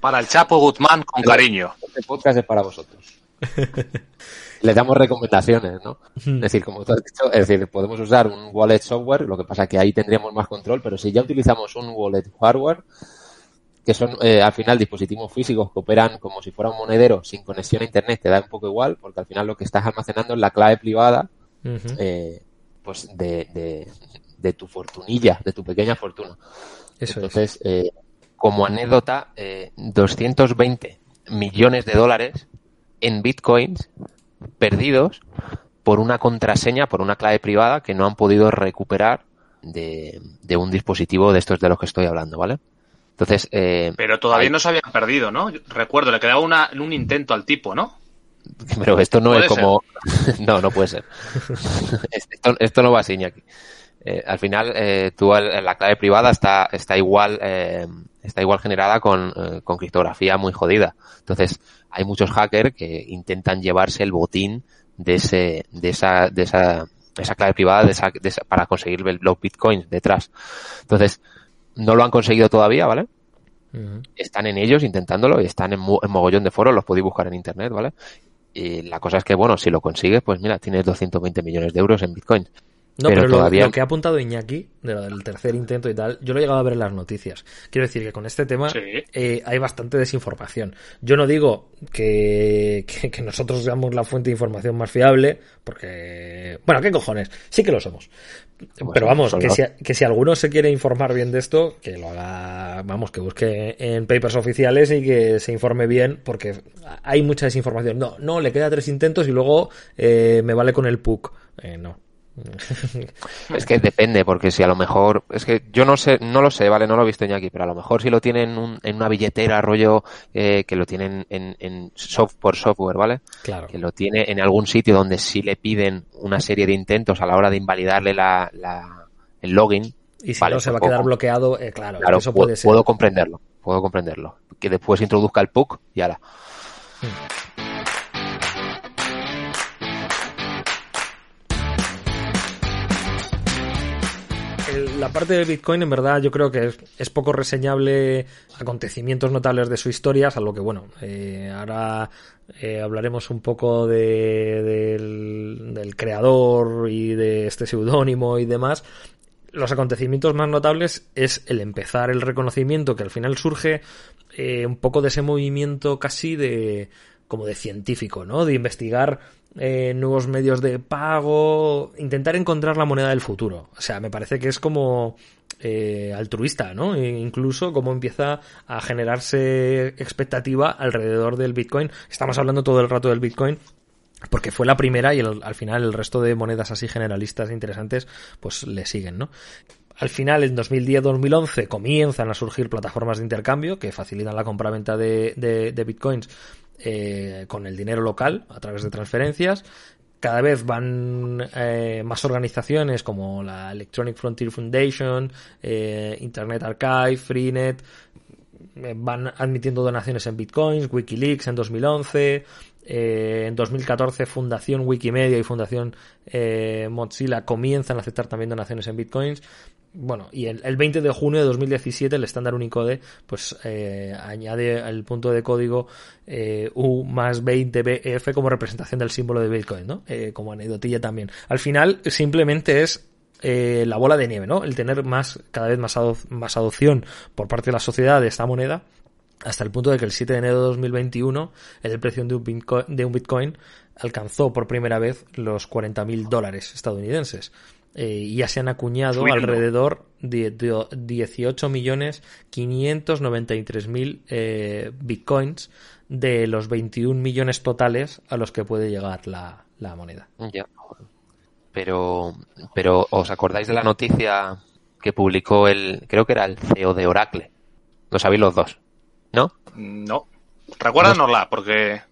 para el Chapo Guzmán con cariño. Este podcast es para vosotros. le damos recomendaciones, ¿no? Es decir, como tú has dicho, es decir, podemos usar un wallet software, lo que pasa que ahí tendríamos más control, pero si ya utilizamos un wallet hardware, que son eh, al final dispositivos físicos que operan como si fuera un monedero sin conexión a internet, te da un poco igual, porque al final lo que estás almacenando es la clave privada, uh -huh. eh, pues de, de, de, tu fortunilla, de tu pequeña fortuna. Eso Entonces, es. eh, como anécdota, 220 millones de dólares en bitcoins perdidos por una contraseña, por una clave privada que no han podido recuperar de, de un dispositivo de estos de los que estoy hablando, ¿vale? Entonces, eh, pero todavía hay... no se habían perdido, ¿no? Recuerdo, le quedaba una, un intento al tipo, ¿no? Pero esto no es como, no, no puede ser. esto, esto, no va así, aquí. Eh, al final, eh, tú la clave privada está, está igual, eh, está igual generada con, eh, con criptografía muy jodida. Entonces, hay muchos hackers que intentan llevarse el botín de ese, de esa, de esa, esa clave privada de esa, de esa, para conseguir los bitcoins detrás. Entonces, no lo han conseguido todavía, ¿vale? Uh -huh. Están en ellos intentándolo y están en, en, mogollón de foros, los podéis buscar en internet, ¿vale? Y la cosa es que, bueno, si lo consigues, pues mira, tienes 220 millones de euros en bitcoins. No, pero, lo, que ha apuntado Iñaki, del tercer intento y tal, yo lo he llegado a ver en las noticias. Quiero decir que con este tema eh, hay bastante desinformación. Yo no digo que, que, nosotros seamos la fuente de información más fiable, porque, bueno, ¿qué cojones? Sí que lo somos. pero vamos, que si, que si alguno se quiere informar bien de esto, que lo haga, vamos, que busque en papers oficiales y que se informe bien, porque hay mucha desinformación. No, no, le queda tres intentos y luego eh, me vale con el PUC. Eh, no, es que depende, porque si a lo mejor, es que yo no sé, no lo sé, vale, no lo he visto aquí, pero a lo mejor si lo tienen en una billetera, rollo, eh, que lo tienen en, en por software, ¿vale? Claro. Que lo tiene en algún sitio donde sí le piden una serie de intentos a la hora de invalidarle la, el login. Y si no se va a quedar bloqueado, eh, claro, eso puede, puedo, ser. Puedo comprenderlo, puedo comprenderlo. Que después introduzca el PUC y ahora. Hmm. La parte de Bitcoin, en verdad, yo creo que es, poco reseñable acontecimientos notables de su historia, salvo que, bueno, eh, ahora eh, hablaremos un poco de, del, creador y de este seudónimo y demás. Los acontecimientos más notables es el empezar el reconocimiento que al final surge eh, un poco de ese movimiento casi de como de científico, ¿no? De investigar eh, nuevos medios de pago, intentar encontrar la moneda del futuro. O sea, me parece que es como eh, altruista, ¿no? E incluso como empieza a generarse expectativa alrededor del Bitcoin. Estamos hablando todo el rato del Bitcoin, porque fue la primera y al final el resto de monedas así generalistas e interesantes pues le siguen, ¿no? Al final, en 2010-2011, comienzan a surgir plataformas de intercambio que facilitan la compraventa de, de, de bitcoins eh, con el dinero local a través de transferencias. Cada vez van eh, más organizaciones como la Electronic Frontier Foundation, eh, Internet Archive, Freenet, van admitiendo donaciones en bitcoins, Wikileaks en 2011, en 2014 Fundación Wikimedia y Fundación Mozilla comienzan a aceptar también donaciones en bitcoins bueno, y el, 20 de junio de 2017 el estándar Unicode pues eh, añade el punto de código eh, U más 20 BF como representación del símbolo de Bitcoin, ¿no? Eh, como anecdotilla también. Al final simplemente es la bola de nieve, ¿no? El tener más, cada vez más, más adopción por parte de la sociedad de esta moneda hasta el punto de que el 7 de enero de 2021 el precio de un Bitcoin, de un Bitcoin alcanzó por primera vez los 40.000 dólares estadounidenses eh, ya se han acuñado alrededor de, 18 millones 593 mil eh, bitcoins de los 21 millones totales a los que puede llegar la, moneda. Ya. Pero, pero, ¿os acordáis de la noticia que publicó el, creo que era el CEO de Oracle? Lo sabéis los dos, ¿no? No. Recuérdanosla, porque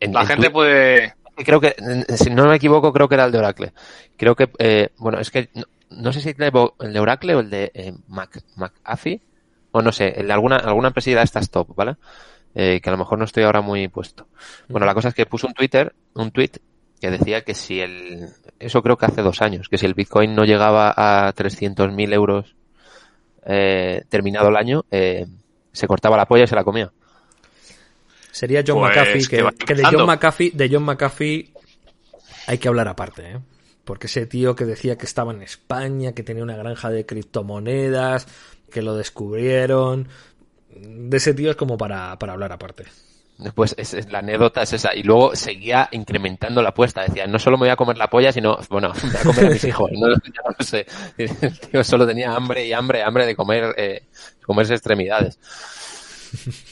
la gente puede creo que, si no me equivoco, creo que era el de Oracle. Creo que, eh, bueno, es que no, sé si el de Oracle o el de eh, Mac, McAfee, o no sé, el alguna, alguna empresa de estas top, ¿vale? Eh, que a lo mejor no estoy ahora muy puesto. Bueno, la cosa es que puso un Twitter, un tweet que decía que si el, eso creo que hace dos años, que si el Bitcoin no llegaba a 300.000 euros eh, terminado el año, eh, se cortaba la polla y se la comía. Sería John pues McAfee, que, de John McAfee, de John McAfee hay que hablar aparte, ¿eh? Porque ese tío que decía que estaba en España, que tenía una granja de criptomonedas, que lo descubrieron, de ese tío es como para, hablar aparte. Pues es, la anécdota es esa. Y luego seguía incrementando la apuesta. Decía, no solo me voy a comer la polla, sino, bueno, voy a comer a mis hijos. No, no sé. El tío solo tenía hambre y hambre, hambre de comer, eh, comerse extremidades.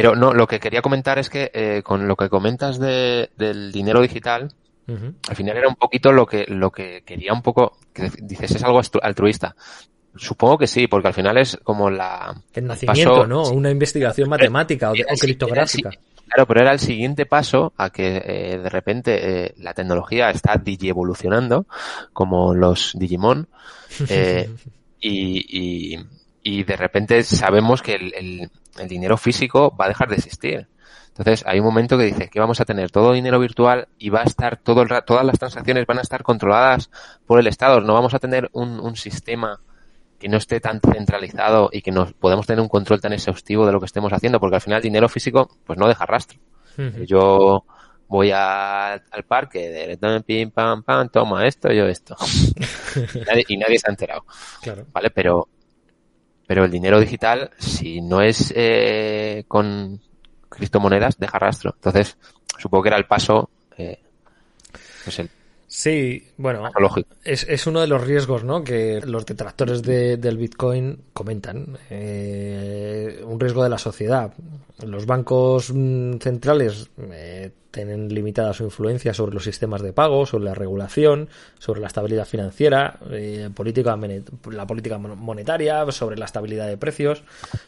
Pero no, lo que quería comentar es que eh, con lo que comentas de, del dinero digital, al final era un poquito lo que, lo que quería un poco, que dices es algo altruista. Supongo que sí, porque al final es como la... El nacimiento, ¿no? Una investigación matemática o, criptográfica. claro, pero era el siguiente paso a que eh, de repente eh, la tecnología está digievolucionando, como los Digimon, y, y, y, de repente sabemos que el, el dinero físico va a dejar de existir. Entonces hay un momento que dice que vamos a tener todo dinero virtual y va a estar todo el todas las transacciones van a estar controladas por el Estado. No vamos a tener un, un sistema que no esté tan centralizado y que nos podemos tener un control tan exhaustivo de lo que estemos haciendo, porque al final el dinero físico pues no deja rastro. Yo voy al parque, de pim, pam, pam, toma esto, yo esto. y, nadie, se ha enterado. Claro. ¿Vale? Pero, pero el dinero digital, si no es eh, con criptomonedas, deja rastro. Entonces, supongo que era el paso, eh, pues el Sí, bueno, es, es, uno de los riesgos ¿no? que los detractores de, del Bitcoin comentan. Eh, un riesgo de la sociedad. Los bancos mm, centrales eh, tienen limitada su influencia sobre los sistemas de pago, sobre la regulación, sobre la estabilidad financiera, eh, política, la política monetaria, sobre la estabilidad de precios.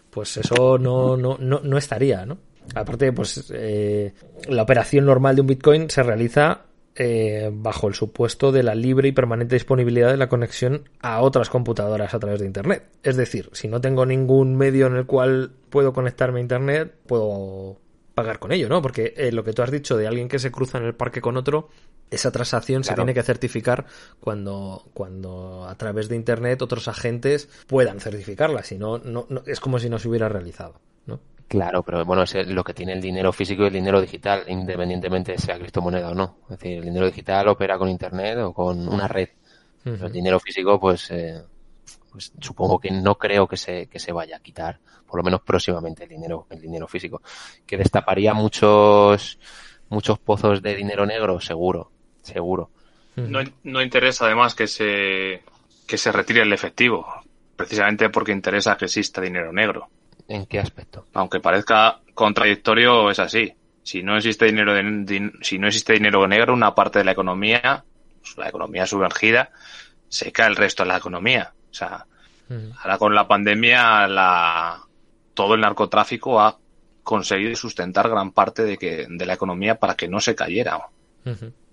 Pues eso no, no, no, no estaría, ¿no? Aparte, pues eh, la operación normal de un Bitcoin se realiza eh, bajo el supuesto de la libre y permanente disponibilidad de la conexión a otras computadoras a través de Internet. Es decir, si no tengo ningún medio en el cual puedo conectarme a Internet, puedo pagar con ello, ¿no? Porque eh, lo que tú has dicho de alguien que se cruza en el parque con otro, esa transacción se tiene que certificar cuando, cuando a través de Internet otros agentes puedan certificarla, si no, no, es como si no se hubiera realizado, ¿no? Claro, pero bueno, es lo que tiene el dinero físico y el dinero digital, independientemente de sea criptomoneda o no. Es decir, el dinero digital opera con Internet o con una red. El dinero físico, pues, eh, pues, supongo que no creo que se, que se vaya a quitar, por lo menos próximamente, el dinero, el dinero físico. Que destaparía muchos, muchos pozos de dinero negro, seguro, seguro. No, no interesa además que se, que se retire el efectivo, precisamente porque interesa que exista dinero negro. ¿En qué aspecto? Aunque parezca contradictorio, es así. Si no existe dinero, de, si no existe dinero negro, una parte de la economía, pues, la economía sumergida, se cae el resto de la economía. O sea, ahora con la pandemia, la, todo el narcotráfico ha conseguido sustentar gran parte de, que, de la economía para que no se cayera.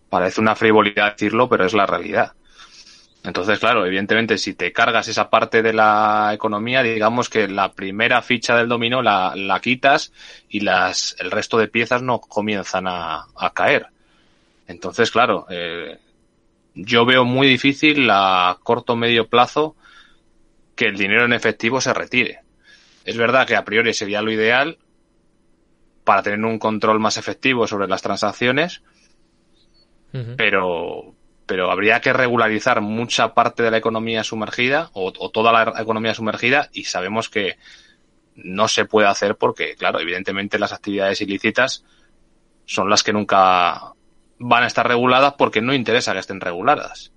Parece una frivolidad decirlo, pero es la realidad. Entonces, claro, evidentemente, si te cargas esa parte de la economía, digamos que la primera ficha del dominó la, la quitas y las, el resto de piezas no comienzan a, a caer. Entonces, claro, eh, yo veo muy difícil a corto o medio plazo que el dinero en efectivo se retire. Es verdad que a priori sería lo ideal para tener un control más efectivo sobre las transacciones, pero, pero habría que regularizar mucha parte de la economía sumergida o, toda la economía sumergida y sabemos que no se puede hacer porque, claro, evidentemente las actividades ilícitas son las que nunca van a estar reguladas porque no interesa que estén reguladas.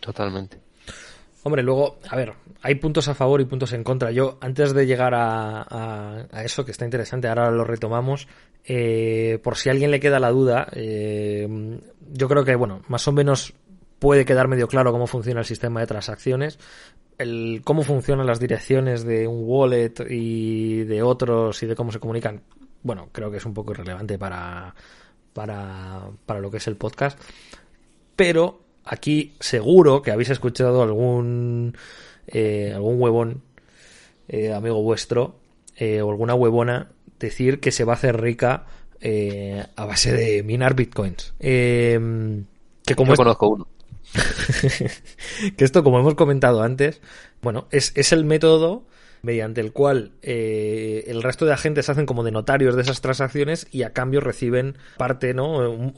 Totalmente. Hombre, luego, a ver, hay puntos a favor y puntos en contra. Yo, antes de llegar a, eso, que está interesante, ahora lo retomamos, eh, por si a alguien le queda la duda, eh, yo creo que, bueno, más o menos puede quedar medio claro cómo funciona el sistema de transacciones, el cómo funcionan las direcciones de un wallet y de otros y de cómo se comunican. Bueno, creo que es un poco irrelevante para, para, para lo que es el podcast. Pero aquí seguro que habéis escuchado algún eh, algún huevón eh, amigo vuestro eh, o alguna huevona decir que se va a hacer rica a base de minar bitcoins. que como Yo conozco uno. que esto, como hemos comentado antes, bueno, es, es el método mediante el cual el resto de agentes hacen como de notarios de esas transacciones y a cambio reciben parte, ¿no?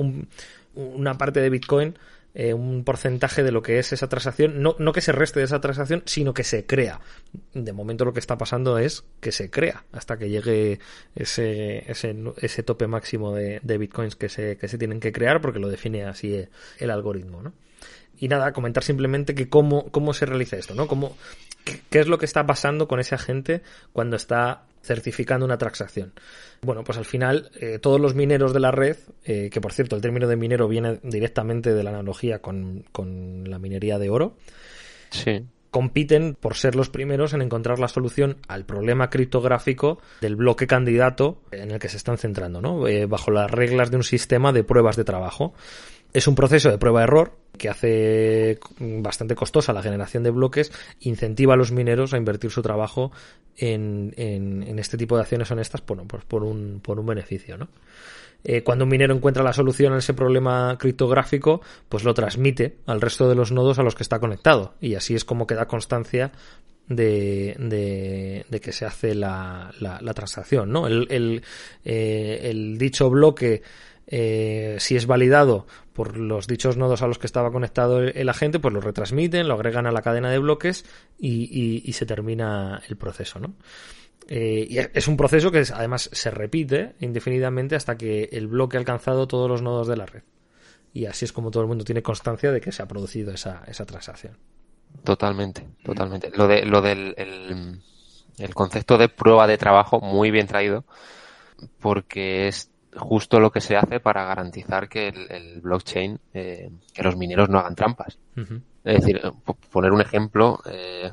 una parte de Bitcoin eh, un porcentaje de lo que es esa transacción, no, no que se reste de esa transacción, sino que se crea. De momento lo que está pasando es que se crea hasta que llegue ese, ese, ese tope máximo de, de bitcoins que se, que se tienen que crear porque lo define así el algoritmo, ¿no? Y nada, comentar simplemente que cómo, cómo se realiza esto, ¿no? Cómo, qué es lo que está pasando con ese agente cuando está certificando una transacción. Bueno, pues al final eh, todos los mineros de la red, eh, que por cierto el término de minero viene directamente de la analogía con, la minería de oro, compiten por ser los primeros en encontrar la solución al problema criptográfico del bloque candidato en el que se están centrando, ¿no? Eh, bajo las reglas de un sistema de pruebas de trabajo. Es un proceso de prueba-error que hace bastante costosa la generación de bloques, incentiva a los mineros a invertir su trabajo en, en, este tipo de acciones honestas bueno, pues por, un, por un beneficio. ¿no? Eh, cuando un minero encuentra la solución a ese problema criptográfico, pues lo transmite al resto de los nodos a los que está conectado. Y así es como queda constancia de, de, que se hace la, la, transacción, ¿no? El, el, eh, el dicho bloque, eh, si es validado por los dichos nodos a los que estaba conectado el, agente, pues lo retransmiten, lo agregan a la cadena de bloques y, y, se termina el proceso, ¿no? Eh, y es un proceso que además se repite indefinidamente hasta que el bloque ha alcanzado todos los nodos de la red. Y así es como todo el mundo tiene constancia de que se ha producido esa, esa transacción. Totalmente, totalmente. Lo, de, lo del el, concepto de prueba de trabajo muy bien traído porque es justo lo que se hace para garantizar que el, blockchain, eh, que los mineros no hagan trampas. Es decir, poner un ejemplo, eh,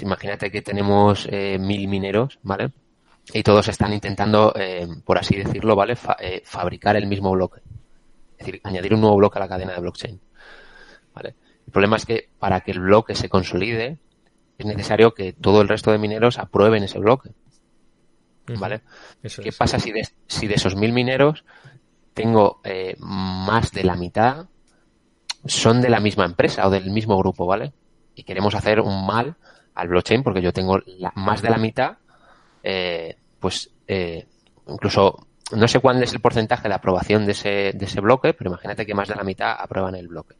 imagínate que tenemos eh, mil mineros, ¿vale? Y todos están intentando, por así decirlo, ¿vale? fabricar el mismo bloque. Es decir, añadir un nuevo bloque a la cadena de blockchain. ¿Vale? El problema es que para que el bloque se consolide, es necesario que todo el resto de mineros aprueben ese bloque. ¿Vale? ¿Qué pasa si de, si de esos mil mineros tengo eh, más de la mitad son de la misma empresa o del mismo grupo, ¿vale? Y queremos hacer un mal al blockchain porque yo tengo más de la mitad, eh, pues eh, incluso no sé cuál es el porcentaje de aprobación de ese, de ese bloque, pero imagínate que más de la mitad aprueban el bloque.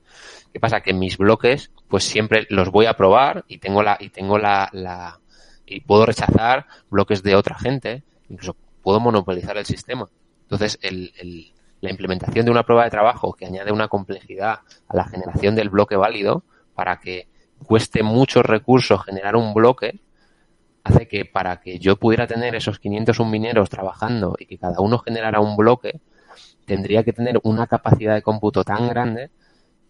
¿Qué pasa? Que mis bloques, pues siempre los voy a probar y tengo la, y tengo la, la, y puedo rechazar bloques de otra gente, incluso puedo monopolizar el sistema. Entonces, el, el, la implementación de una prueba de trabajo que añade una complejidad a la generación del bloque válido para que cueste muchos recursos generar un bloque, hace que para que yo pudiera tener esos 501 mineros trabajando y que cada uno generara un bloque, tendría que tener una capacidad de cómputo tan grande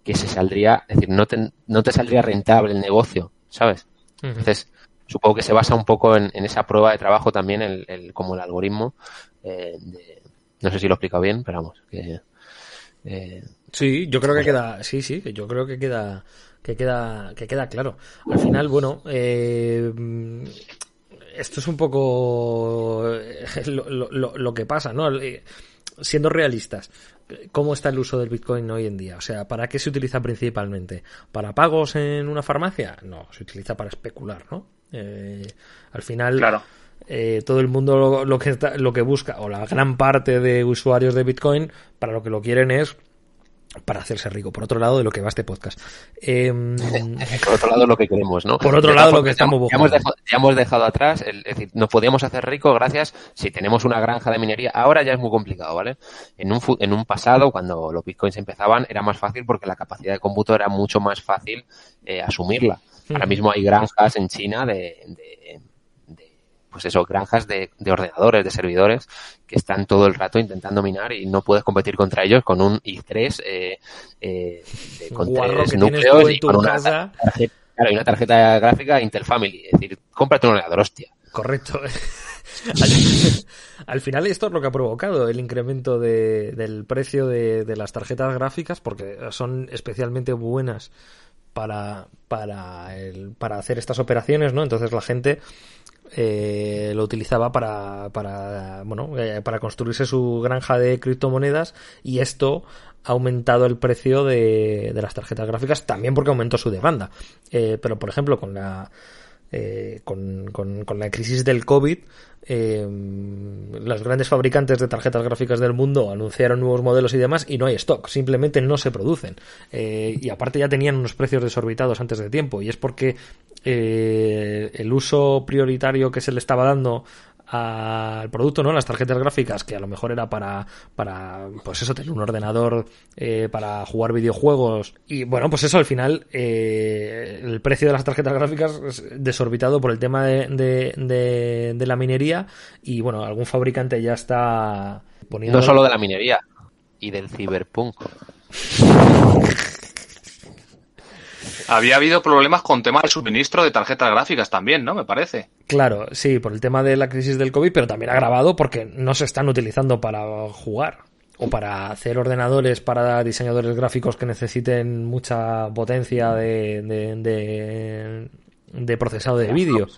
que se saldría, es decir, no te, no te saldría rentable el negocio, ¿sabes? Entonces, supongo que se basa un poco en, esa prueba de trabajo también, el, como el algoritmo. Eh, no sé si lo he explicado bien, pero vamos, que... Eh, sí, yo creo que queda, sí, sí, yo creo que queda, que queda, que queda claro. Al final, bueno, eh, esto es un poco lo, lo, lo que pasa, ¿no? Siendo realistas, cómo está el uso del Bitcoin hoy en día. O sea, ¿para qué se utiliza principalmente? ¿Para pagos en una farmacia? No, se utiliza para especular, ¿no? Eh, al final, claro. Eh, todo el mundo lo, que lo que busca, o la gran parte de usuarios de Bitcoin, para lo que lo quieren es para hacerse rico. Por otro lado, de lo que va este podcast. Em, por otro lado, lo que queremos, ¿no? Por otro lado, lo que estamos buscando. Ya hemos, dejado, atrás, es decir, nos podíamos hacer rico gracias si tenemos una granja de minería. Ahora ya es muy complicado, ¿vale? En un, en un pasado, cuando los bitcoins empezaban, era más fácil porque la capacidad de cómputo era mucho más fácil eh, asumirla. Ahora mismo hay granjas en China de pues eso, granjas de, ordenadores, de servidores, que están todo el rato intentando minar y no puedes competir contra ellos con un i3 eh, eh, con tres núcleos y con una tarjeta, claro, una tarjeta gráfica Intel Family. Es decir, cómprate un ordenador, hostia. Correcto. Al, final esto es lo que ha provocado el incremento del precio de, de, las tarjetas gráficas porque son especialmente buenas para, para, el, para hacer estas operaciones, ¿no? Entonces la gente eh, lo utilizaba para, para, bueno, eh, para construirse su granja de criptomonedas y esto ha aumentado el precio de, de las tarjetas gráficas también porque aumentó su demanda. Eh, pero, por ejemplo, con la eh, con, con, la crisis del COVID, eh, los grandes fabricantes de tarjetas gráficas del mundo anunciaron nuevos modelos y demás y no hay stock, simplemente no se producen. Eh, y aparte ya tenían unos precios desorbitados antes de tiempo y es porque el uso prioritario que se le estaba dando al producto, ¿no? Las tarjetas gráficas, que a lo mejor era para, para pues eso, tener un ordenador eh, para jugar videojuegos. Y bueno, pues eso al final, eh, el precio de las tarjetas gráficas es desorbitado por el tema de, de, de, la minería. Y bueno, algún fabricante ya está poniendo. No solo de la minería, y del ciberpunk. Había habido problemas con tema del suministro de tarjetas gráficas también, ¿no? Me parece. Claro, sí, por el tema de la crisis del COVID, pero también agravado porque no se están utilizando para jugar o para hacer ordenadores para diseñadores gráficos que necesiten mucha potencia de, de, de, procesado de vídeo.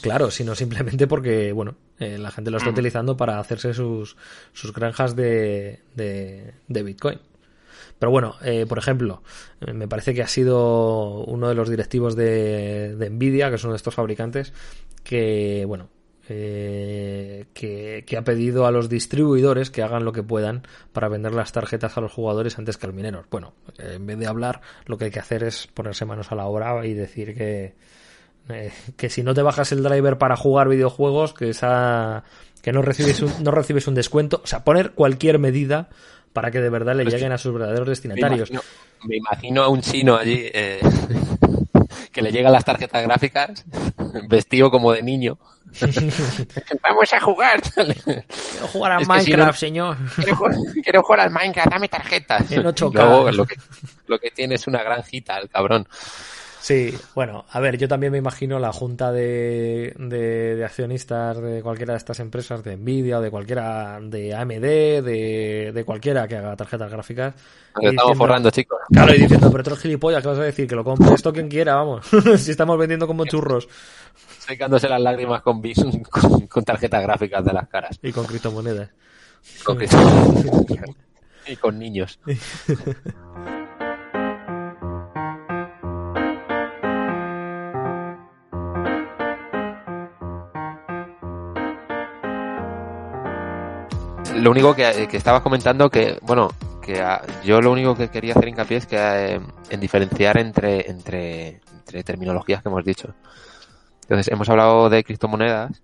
Claro, sino simplemente porque, bueno, eh, la gente lo está mm. utilizando para hacerse sus, sus granjas de, de, de Bitcoin. Pero bueno, eh, por ejemplo, eh, me parece que ha sido uno de los directivos de, de Nvidia, que son de estos fabricantes, que, bueno, eh, que, que, ha pedido a los distribuidores que hagan lo que puedan para vender las tarjetas a los jugadores antes que a los mineros. Bueno, en vez de hablar, lo que hay que hacer es ponerse manos a la obra y decir que, eh, que si no te bajas el driver para jugar videojuegos, que esa que no recibes un, no recibes un descuento, o sea, poner cualquier medida para que de verdad le lleguen a sus verdaderos destinatarios. Me imagino, me imagino a un chino allí eh, que le llegan las tarjetas gráficas vestido como de niño. Vamos a jugar. Quiero jugar a Minecraft, señor. Quiero, jugar al Minecraft, dame tarjetas. En 8 Luego, lo que, lo que tiene es una granjita, el cabrón. Sí, bueno, a ver, yo también me imagino la junta de, de, accionistas de cualquiera de estas empresas, de Nvidia o de cualquiera, de AMD, de, de cualquiera que haga tarjetas gráficas. estamos forrando, chicos. Claro, y diciendo, pero eres gilipollas, ¿qué vas a decir? Que lo compre esto quien quiera, vamos. si estamos vendiendo como churros. Secándose las lágrimas con, con, con tarjetas gráficas de las caras. Y con criptomonedas. Con criptomonedas. y con niños. lo único que, que estabas comentando que, bueno, que yo lo único que quería hacer hincapié es que eh, en diferenciar entre, entre, entre terminologías que hemos dicho. Entonces, hemos hablado de criptomonedas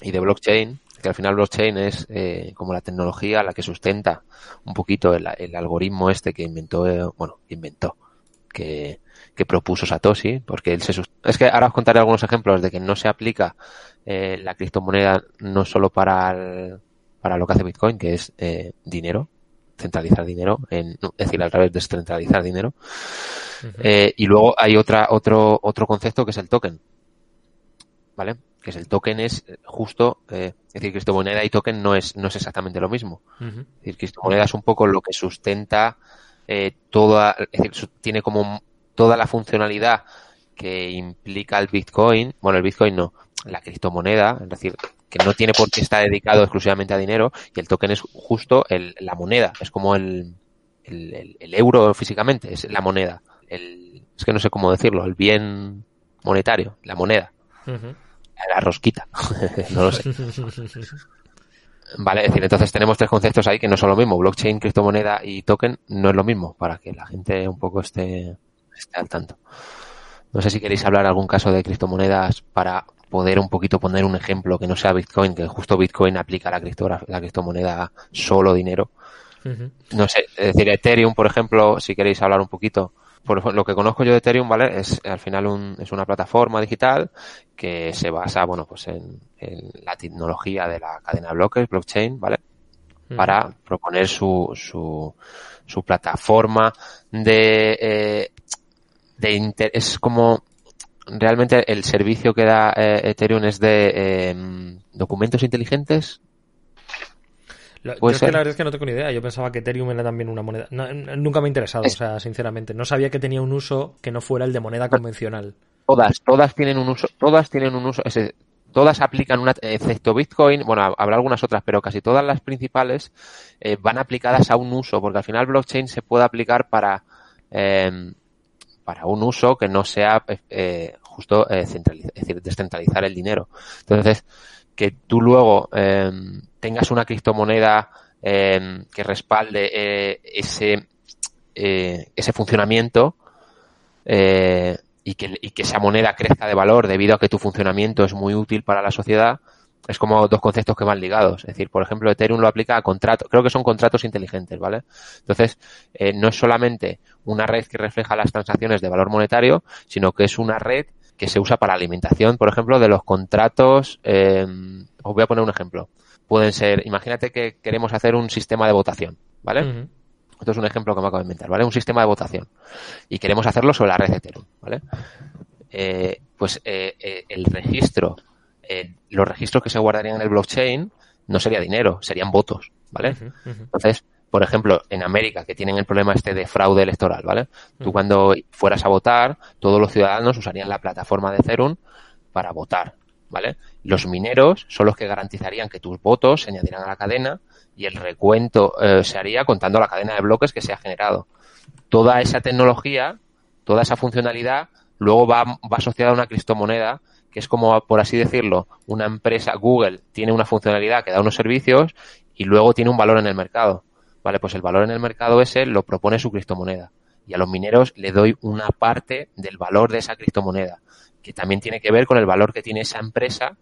y de blockchain, que al final blockchain es eh, como la tecnología la que sustenta un poquito el, el algoritmo este que inventó, eh, bueno, inventó, que, que propuso Satoshi, porque él se es que ahora os contaré algunos ejemplos de que no se aplica eh, la criptomoneda no solo para el, para lo que hace Bitcoin, que es eh, dinero, centralizar dinero, en, es decir, al revés, descentralizar dinero. eh, y luego hay otra, otro, otro concepto que es el token. ¿Vale? Que es el token es justo, eh, es decir, criptomoneda y token no es, no es exactamente lo mismo. Es decir, criptomoneda es un poco lo que sustenta eh, toda, es decir, tiene como toda la funcionalidad que implica el Bitcoin, bueno, el Bitcoin no, la criptomoneda, es decir, que no tiene por qué estar dedicado exclusivamente a dinero y el token es justo el, la moneda, es como el, el, el, euro físicamente, es la moneda, el, es que no sé cómo decirlo, el bien monetario, la moneda, la rosquita, no lo sé. Vale, es decir, entonces tenemos tres conceptos ahí que no son lo mismo, blockchain, criptomoneda y token no es lo mismo, para que la gente un poco esté, esté al tanto. No sé si queréis hablar algún caso de criptomonedas para poder un poquito poner un ejemplo que no sea Bitcoin, que justo Bitcoin aplica la, la criptomoneda solo dinero. No sé, es decir, Ethereum, por ejemplo, si queréis hablar un poquito, por lo que conozco yo de Ethereum, ¿vale? Es al final un, es una plataforma digital que se basa, bueno, pues en, en la tecnología de la cadena de bloques, blockchain, ¿vale? Para proponer su, su, su plataforma de, eh, de inter, es como realmente el servicio que da eh, Ethereum es de eh, documentos inteligentes. Lo, yo es que la verdad es que no tengo ni idea. Yo pensaba que Ethereum era también una moneda. No, nunca me ha interesado, es... o sea, sinceramente. No sabía que tenía un uso que no fuera el de moneda convencional. Todas, todas tienen un uso, todas tienen un uso, ese, todas aplican una, excepto Bitcoin, bueno, habrá algunas otras, pero casi todas las principales eh, van aplicadas a un uso, porque al final blockchain se puede aplicar para, eh, para un uso que no sea eh, justo eh, descentralizar el dinero. Entonces, que tú luego eh, tengas una criptomoneda eh, que respalde eh, ese, eh, ese funcionamiento y que, y, que, esa moneda crezca de valor debido a que tu funcionamiento es muy útil para la sociedad, es como dos conceptos que van ligados. Es decir, por ejemplo, Ethereum lo aplica a contratos, creo que son contratos inteligentes, ¿vale? Entonces, eh, no es solamente una red que refleja las transacciones de valor monetario, sino que es una red que se usa para alimentación, por ejemplo, de los contratos. Eh, os voy a poner un ejemplo. Pueden ser, imagínate que queremos hacer un sistema de votación, ¿vale? Uh -huh. Esto es un ejemplo que me acabo de inventar, ¿vale? Un sistema de votación. Y queremos hacerlo sobre la red Ethereum, ¿vale? Eh, pues eh, el registro, eh, los registros que se guardarían en el blockchain no sería dinero, serían votos, ¿vale? Uh -huh, uh -huh. Entonces, por ejemplo, en América, que tienen el problema este de fraude electoral, ¿vale? Tú cuando fueras a votar, todos los ciudadanos usarían la plataforma de Ethereum para votar, ¿vale? Los mineros son los que garantizarían que tus votos se añadirán a la cadena y el recuento eh, se haría contando la cadena de bloques que se ha generado. Toda esa tecnología, toda esa funcionalidad, luego va, va asociada a una criptomoneda que es como, por así decirlo, una empresa, Google, tiene una funcionalidad que da unos servicios y luego tiene un valor en el mercado. Vale, pues el valor en el mercado ese lo propone su criptomoneda. Y a los mineros le doy una parte del valor de esa criptomoneda, que también tiene que ver con el valor que tiene esa empresa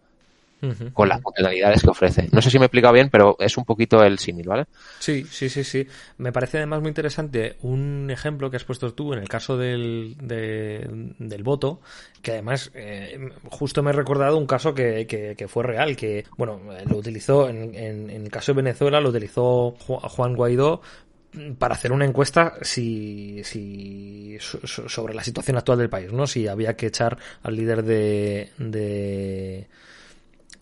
con las funcionalidades que ofrece. No sé si me he explicado bien, pero es un poquito el símil, ¿vale? Sí, sí, sí, sí. Me parece además muy interesante un ejemplo que has puesto tú en el caso del, del voto, que además eh, justo me he recordado un caso que, que, fue real, que, bueno, lo utilizó, en, en, en el caso de Venezuela, lo utilizó Juan Guaidó para hacer una encuesta si, si sobre la situación actual del país, ¿no? Si había que echar al líder de, de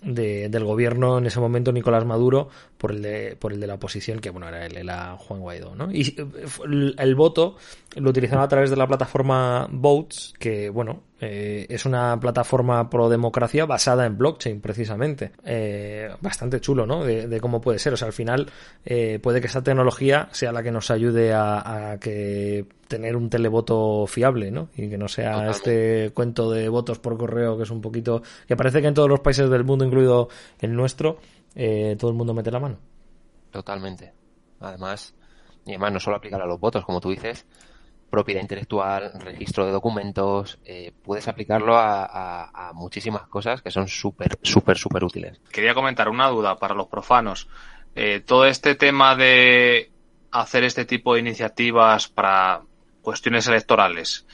de, del gobierno en ese momento Nicolás Maduro por el de, por el de la oposición, que bueno, era el, era Juan Guaidó, ¿no? Y el, el voto lo utilizaron a través de la plataforma Votes, que bueno, eh, es una plataforma pro democracia basada en blockchain, precisamente. Eh, bastante chulo, ¿no? De, cómo puede ser. O sea, al final eh, puede que esa tecnología sea la que nos ayude a, a, que tener un televoto fiable, ¿no? Y que no sea este cuento de votos por correo que es un poquito... que parece que en todos los países del mundo, incluido el nuestro, eh, todo el mundo mete la mano. Totalmente. Además, y además no solo aplicar a los votos, como tú dices, propiedad intelectual, registro de documentos, eh, puedes aplicarlo a, muchísimas cosas que son súper, súper, súper útiles. Quería comentar una duda para los profanos. Eh, todo este tema de hacer este tipo de iniciativas para cuestiones electorales,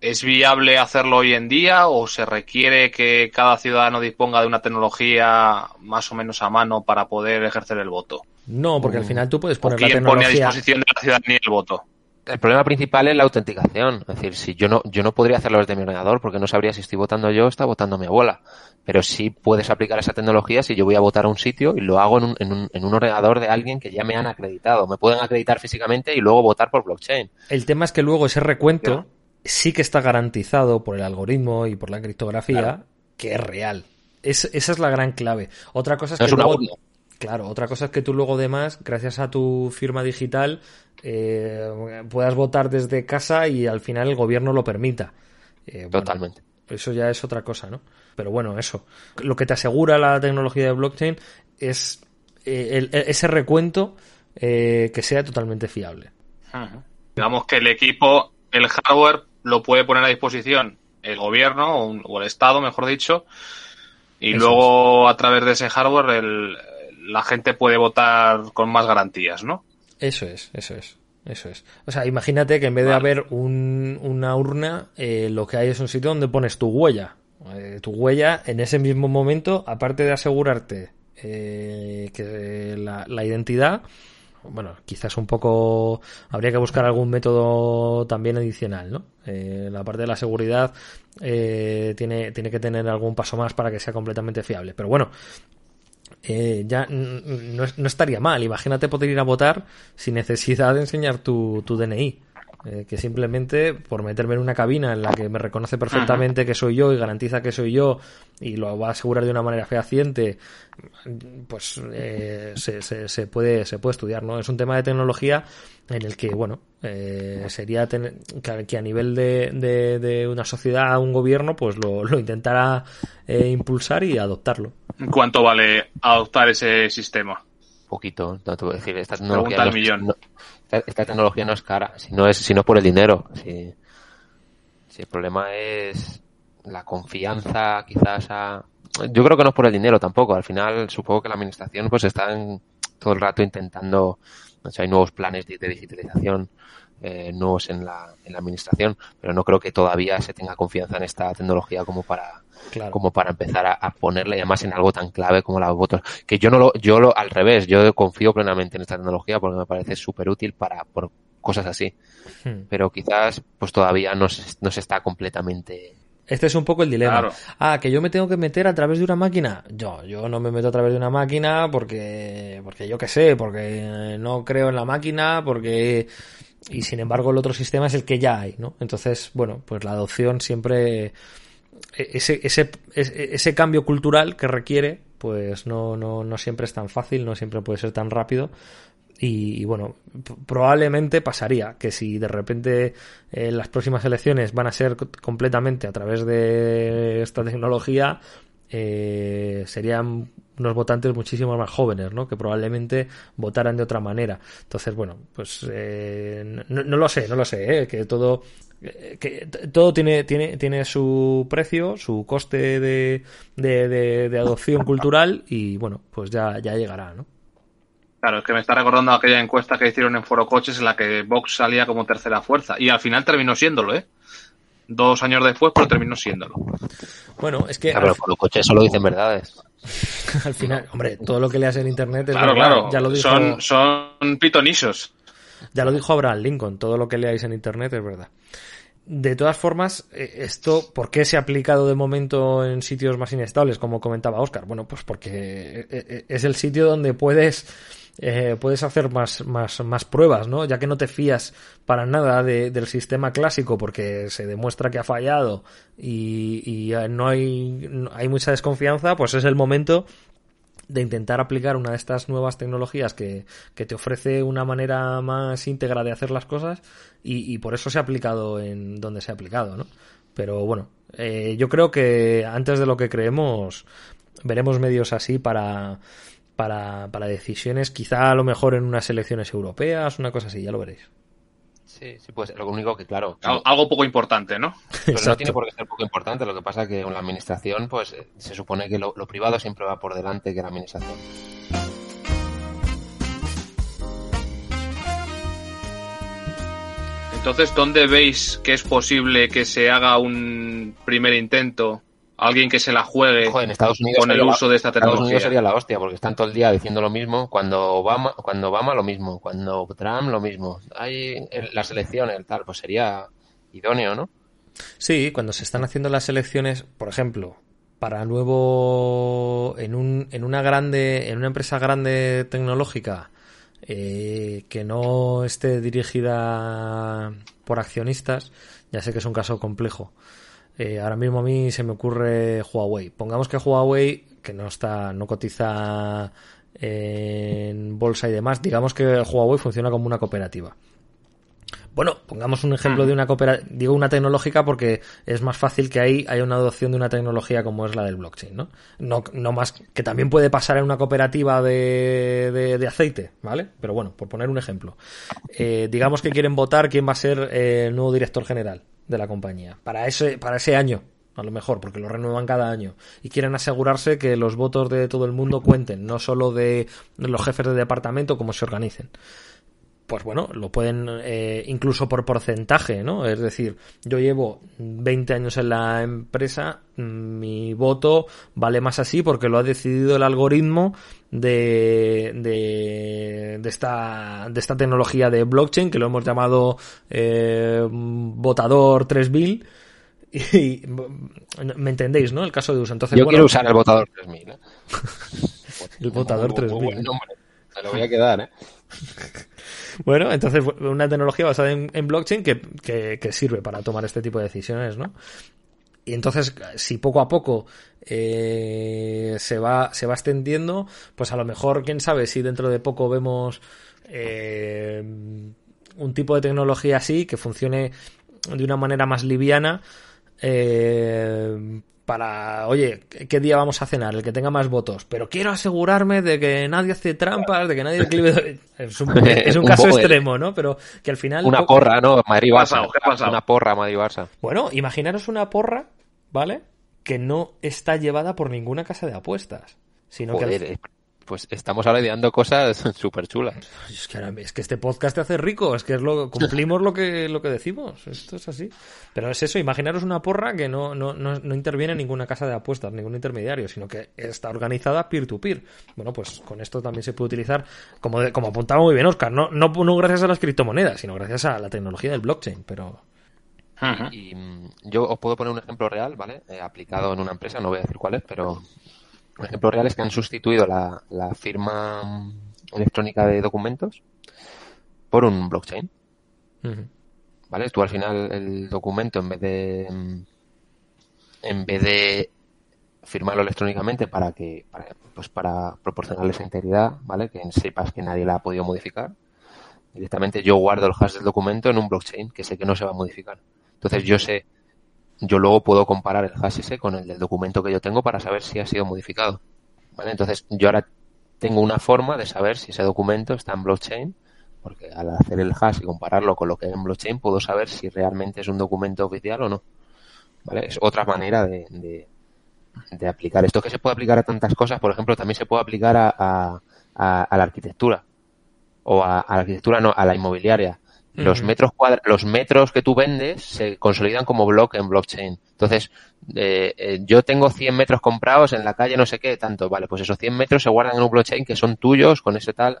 ¿es viable hacerlo hoy en día o se requiere que cada ciudadano disponga de una tecnología más o menos a mano para poder ejercer el voto? No, porque al final tú puedes poner la tecnología... pone a disposición de la ciudadanía el voto? El problema principal es la autenticación. Es decir, si yo no, yo no podría hacerlo desde mi ordenador porque no sabría si estoy votando yo o está votando mi abuela. Pero sí puedes aplicar esa tecnología si yo voy a votar a un sitio y lo hago en un, en un, en un ordenador de alguien que ya me han acreditado. Me pueden acreditar físicamente y luego votar por blockchain. El tema es que luego ese recuento sí que está garantizado por el algoritmo y por la criptografía que es real. Es, esa es la gran clave. Otra cosa es que Claro, otra cosa es que tú luego además, gracias a tu firma digital, eh, puedas votar desde casa y al final el gobierno lo permita. Eh, Totalmente. Eso ya es otra cosa, ¿no? Pero bueno, eso. Lo que te asegura la tecnología de blockchain es eh, ese recuento que sea totalmente fiable. Digamos que el equipo, el hardware, lo puede poner a disposición el gobierno o, el Estado, mejor dicho, y luego a través de ese hardware el, la gente puede votar con más garantías, ¿no? Eso es, eso es. Eso es. O sea, imagínate que en vez de haber una urna, eh, lo que hay es un sitio donde pones tu huella. Eh, tu huella en ese mismo momento, aparte de asegurarte eh, que la, la, identidad, bueno, quizás un poco habría que buscar algún método también adicional, ¿no? la parte de la seguridad tiene, tiene que tener algún paso más para que sea completamente fiable. Pero bueno, eh, ya no, no, estaría mal. Imagínate poder ir a votar sin necesidad de enseñar tu, tu DNI. Eh, que simplemente por meterme en una cabina en la que me reconoce perfectamente que soy yo y garantiza que soy yo y lo va a asegurar de una manera fehaciente, pues eh, se, se, puede, se puede estudiar, ¿no? Es un tema de tecnología en el que, bueno, eh, sería que a nivel de, de, de, una sociedad, un gobierno, pues lo, lo intentará impulsar y adoptarlo. ¿Cuánto vale adoptar ese sistema? Poquito, no te voy a decir. Esta tecnología, no, esta, tecnología no es cara, si no es, si por el dinero. Si, si el problema es la confianza, quizás a, yo creo que no es por el dinero tampoco. Al final, supongo que la administración pues está todo el rato intentando, o sea, hay nuevos planes de, digitalización eh, nuevos en la, en la administración, pero no creo que todavía se tenga confianza en esta tecnología como para como para empezar a, a, ponerle además en algo tan clave como las votos. Que yo no lo, yo lo, al revés, yo confío plenamente en esta tecnología porque me parece súper útil para, por cosas así. Hmm. Pero quizás, pues todavía no se, no se está completamente este es un poco el dilema. Ah, que yo me tengo que meter a través de una máquina. Yo, yo no me meto a través de una máquina porque, porque yo qué sé, porque no creo en la máquina, porque y sin embargo el otro sistema es el que ya hay, ¿no? Entonces, bueno, pues la adopción siempre e-, ese, ese, ese cambio cultural que requiere, pues no, no, no siempre es tan fácil, no siempre puede ser tan rápido. Y, bueno, probablemente pasaría que si de repente eh, las próximas elecciones van a ser completamente a través de esta tecnología, eh, serían unos votantes muchísimo más jóvenes, ¿no? Que probablemente votaran de otra manera. Entonces, bueno, pues eh, no, lo sé, no lo sé, ¿eh? que todo que todo tiene, tiene, tiene su precio, su coste de, de, adopción cultural y bueno, pues ya, ya llegará, ¿no? Claro, es que me está recordando aquella encuesta que hicieron en Foro Coches en la que Vox salía como tercera fuerza y al final terminó siéndolo, ¿eh? Dos años después, pero terminó siéndolo. Bueno, es que... pero Foro Coches solo dicen verdades. al final, hombre, todo lo que leas en internet es claro, Claro, ya lo dijo... son, son pitonisos. Ya lo dijo Abraham Lincoln, todo lo que leáis en internet es verdad. De todas formas, eh, esto, ¿por qué se ha aplicado de momento en sitios más inestables, como comentaba Oscar? Bueno, pues porque eh, eh, es el sitio donde puedes, puedes hacer más, más, más pruebas, ¿no? Ya que no te fías para nada del sistema clásico porque se demuestra que ha fallado y, y no hay, hay mucha desconfianza, pues es el momento de intentar aplicar una de estas nuevas tecnologías que, que, te ofrece una manera más íntegra de hacer las cosas y, por eso se ha aplicado en donde se ha aplicado, ¿no? Pero bueno, eh, yo creo que antes de lo que creemos veremos medios así para, para, para decisiones, quizá a lo mejor en unas elecciones europeas, una cosa así, ya lo veréis. Sí, sí, pues lo único que, claro. Algo poco importante, ¿no? Pero no tiene por qué ser poco importante. Lo que pasa es que con la administración, pues eh, se supone que lo, privado siempre va por delante que la administración. Entonces, ¿dónde veis que es posible que se haga un primer intento alguien que se la juegue en Estados Unidos con el uso de esta tecnología. Estados Unidos sería la hostia, porque están todo el día diciendo lo mismo. Cuando Obama, cuando Obama lo mismo, cuando Trump lo mismo. Hay las elecciones, tal, pues sería idóneo, ¿no? Sí, cuando se están haciendo las elecciones, por ejemplo, para nuevo en, un, en una grande, en una empresa grande tecnológica eh, que no esté dirigida por accionistas, ya sé que es un caso complejo eh, ahora mismo a mí se me ocurre Huawei. Pongamos que Huawei, que no está, no cotiza en bolsa y demás, digamos que Huawei funciona como una cooperativa. Bueno, pongamos un ejemplo de una cooperativa, digo una tecnológica porque es más fácil que ahí haya una adopción de una tecnología como es la del blockchain, ¿no? No, no más, que también puede pasar en una cooperativa de, de, aceite, ¿vale? Pero bueno, por poner un ejemplo. Eh, digamos que quieren votar quién va a ser eh, el nuevo director general de la compañía. Para ese, para ese año, a lo mejor, porque lo renuevan cada año. Y quieren asegurarse que los votos de todo el mundo cuenten, no solo de los jefes de departamento, como se organicen pues bueno, lo pueden eh, incluso por porcentaje, ¿no? Es decir, yo llevo 20 años en la empresa, mi voto vale más así porque lo ha decidido el algoritmo de, de, esta, de esta tecnología de blockchain que lo hemos llamado eh, votador 3000 y me entendéis, ¿no? El caso de uso. Entonces, Yo quiero usar el votador 3000. ¿eh? el votador 3000. Se lo voy a quedar, ¿eh? Bueno, entonces una tecnología basada en, blockchain que, sirve para tomar este tipo de decisiones, ¿no? Y entonces, si poco a poco eh, se, va, se va extendiendo, pues a lo mejor, quién sabe, si dentro de poco vemos eh, un tipo de tecnología así que funcione de una manera más liviana, eh, para, oye, ¿qué día vamos a cenar? El que tenga más votos. Pero quiero asegurarme de que nadie hace trampas, de que nadie Es un, es un caso extremo, ¿no? Pero que al final... Una porra, ¿no? Madrid-Barça. Una porra Madrid-Barça. Bueno, imaginaros una porra, ¿vale? Que no está llevada por ninguna casa de apuestas. Sino que pues estamos ahora ideando cosas súper chulas. Es que, es que este podcast te hace rico, es que es lo, cumplimos lo que, lo que decimos, esto es así. Pero es eso, imaginaros una porra que no, no, no, interviene en ninguna casa de apuestas, ningún intermediario, sino que está organizada peer-to-peer. Bueno, pues con esto también se puede utilizar, como, como apuntaba muy bien Oscar, no, no, no gracias a las criptomonedas, sino gracias a la tecnología del blockchain, pero... Y, mm, yo os puedo poner un ejemplo real, ¿vale? Eh, aplicado en una empresa, no voy a decir cuál es, pero un ejemplo real es que han sustituido la, firma electrónica de documentos por un blockchain. ¿Vale? Tú al final el documento en vez de en vez de firmarlo electrónicamente para que para, pues para proporcionarle esa integridad, ¿vale? Que sepas que nadie la ha podido modificar. Directamente yo guardo el hash del documento en un blockchain que sé que no se va a modificar. Entonces yo sé, yo luego puedo comparar el hash ese con el del documento que yo tengo para saber si ha sido modificado. ¿Vale? Entonces yo ahora tengo una forma de saber si ese documento está en blockchain, porque al hacer el hash y compararlo con lo que hay en blockchain puedo saber si realmente es un documento oficial o no. ¿Vale? Es otra manera de de aplicar. Esto que se puede aplicar a tantas cosas, por ejemplo, también se puede aplicar a, a, a, la arquitectura o a, la arquitectura, no, a la inmobiliaria. Los metros cuadra los metros que tú vendes se consolidan como bloque en blockchain. Entonces, eh, eh, yo tengo 100 metros comprados en la calle no sé qué, tanto, vale, pues esos 100 metros se guardan en un blockchain que son tuyos con ese tal.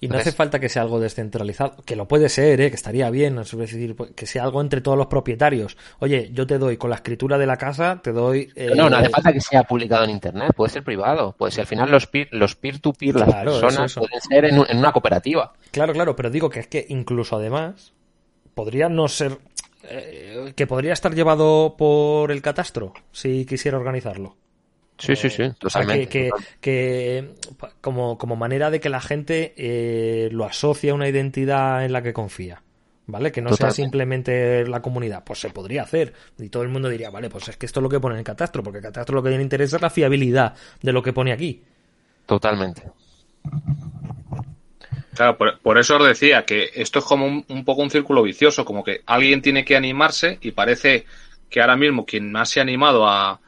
Y no hace falta que sea algo descentralizado, que lo puede ser, ¿eh? que estaría bien, es decir, pues, que sea algo entre todos los propietarios. Oye, yo te doy con la escritura de la casa, te doy... Eh, no, no hace falta que sea publicado en Internet, puede ser privado. Pues si al final los peer, los to peer, las personas pueden ser en, una cooperativa. Claro, claro, pero digo que es que incluso además podría no ser... Eh, que podría estar llevado por el catastro si quisiera organizarlo. Sí, sí, sí, totalmente. Que, que, como, como, manera de que la gente eh, lo asocie a una identidad en la que confía. ¿Vale? Que no sea simplemente la comunidad. Pues se podría hacer. Y todo el mundo diría, vale, pues es que esto es lo que pone en el catastro, porque el catastro lo que tiene interés es la fiabilidad de lo que pone aquí. Totalmente. Claro, por, eso os decía que esto es como un, un, poco un círculo vicioso, como que alguien tiene que animarse y parece que ahora mismo quien más se ha animado a,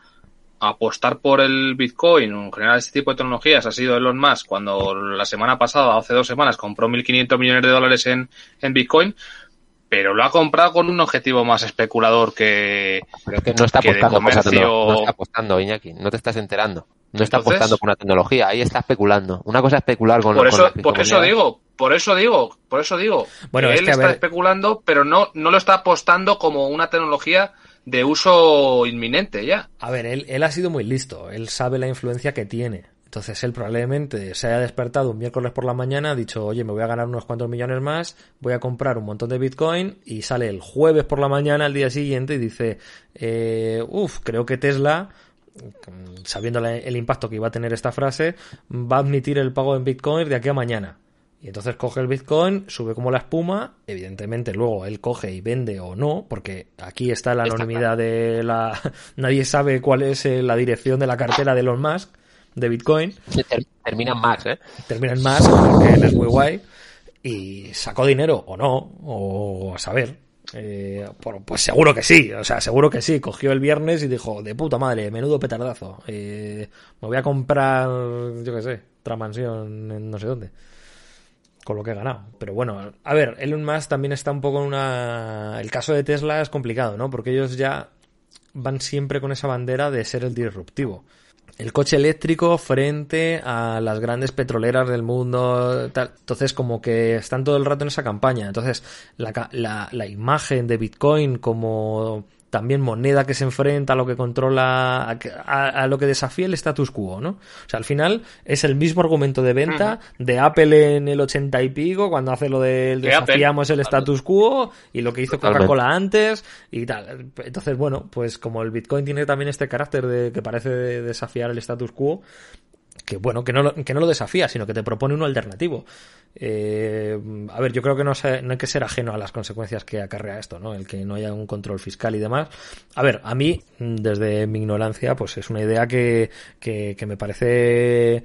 apostar por el Bitcoin o en general este tipo de tecnologías ha sido Elon Musk cuando la semana pasada, hace dos semanas, compró 1.500 millones de dólares en, en Bitcoin, pero lo ha comprado con un objetivo más especulador que, pero que no está apostando no está apostando Iñaki no te estás enterando. No está apostando por una tecnología ahí está especulando. Una cosa es especular con por eso por eso digo por eso digo por eso digo. Bueno él está especulando pero no no lo está apostando como una tecnología de uso inminente ya. A ver, él, él ha sido muy listo, él sabe la influencia que tiene. Entonces él probablemente se haya despertado un miércoles por la mañana, ha dicho, oye, me voy a ganar unos cuantos millones más, voy a comprar un montón de Bitcoin y sale el jueves por la mañana al día siguiente y dice, eh, uff, creo que Tesla, sabiendo el impacto que iba a tener esta frase, va a admitir el pago en Bitcoin de aquí a mañana. Y entonces coge el Bitcoin, sube como la espuma, evidentemente luego él coge y vende o no, porque aquí está la anonimidad de la... Nadie sabe cuál es eh, la dirección de la cartera de Elon Musk de Bitcoin. Termina en más, ¿eh? Termina en más, porque él es muy guay. Y sacó dinero o no, o a saber. Eh, pues seguro que sí, o sea, seguro que sí. Cogió el viernes y dijo, de puta madre, menudo petardazo. Eh, me voy a comprar, yo qué sé, otra mansión en no sé dónde con lo que he ganado. Pero bueno, a ver, Elon Musk también está un poco en una... El caso de Tesla es complicado, ¿no? Porque ellos ya van siempre con esa bandera de ser el disruptivo. El coche eléctrico frente a las grandes petroleras del mundo, tal. Entonces, como que están todo el rato en esa campaña. Entonces, la, la, la imagen de Bitcoin como también moneda que se enfrenta a lo que controla, a, lo que desafía el status quo, ¿no? O sea, al final es el mismo argumento de venta de Apple en el ochenta y pico, cuando hace lo del desafiamos el status quo, y lo que hizo Coca-Cola antes, y tal. Entonces, bueno, pues como el Bitcoin tiene también este carácter de que parece desafiar el status quo, que bueno, que no, lo, que no lo desafía, sino que te propone uno alternativo. Eh, a ver, yo creo que no, no, hay que ser ajeno a las consecuencias que acarrea esto, ¿no? El que no haya un control fiscal y demás. A ver, a mí, desde mi ignorancia, pues es una idea que, que, me parece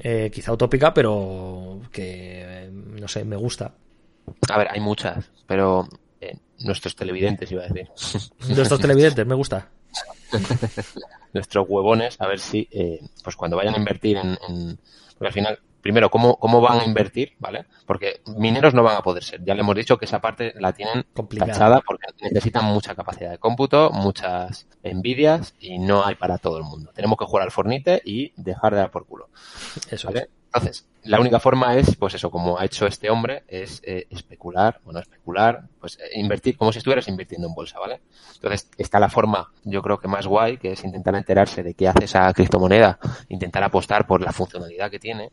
eh, quizá utópica, pero que, no sé, me gusta. A ver, hay muchas, pero eh, nuestros televidentes, iba a decir. Nuestros televidentes, me gusta. nuestros huevones a ver si, eh, pues cuando vayan a invertir en, porque al final, primero, ¿cómo, ¿cómo van a invertir? ¿Vale? Porque mineros no van a poder ser. Ya le hemos dicho que esa parte la tienen tachada porque necesitan mucha capacidad de cómputo, muchas envidias y no hay para todo el mundo. Tenemos que jugar al fornite y dejar de dar por culo. Eso ¿vale? Entonces, la única forma es, pues eso, como ha hecho este hombre, es eh, especular, bueno, especular, pues eh, invertir como si estuvieras invirtiendo en bolsa, ¿vale? Entonces, está la forma, yo creo que más guay, que es intentar enterarse de qué hace esa criptomoneda, intentar apostar por la funcionalidad que tiene,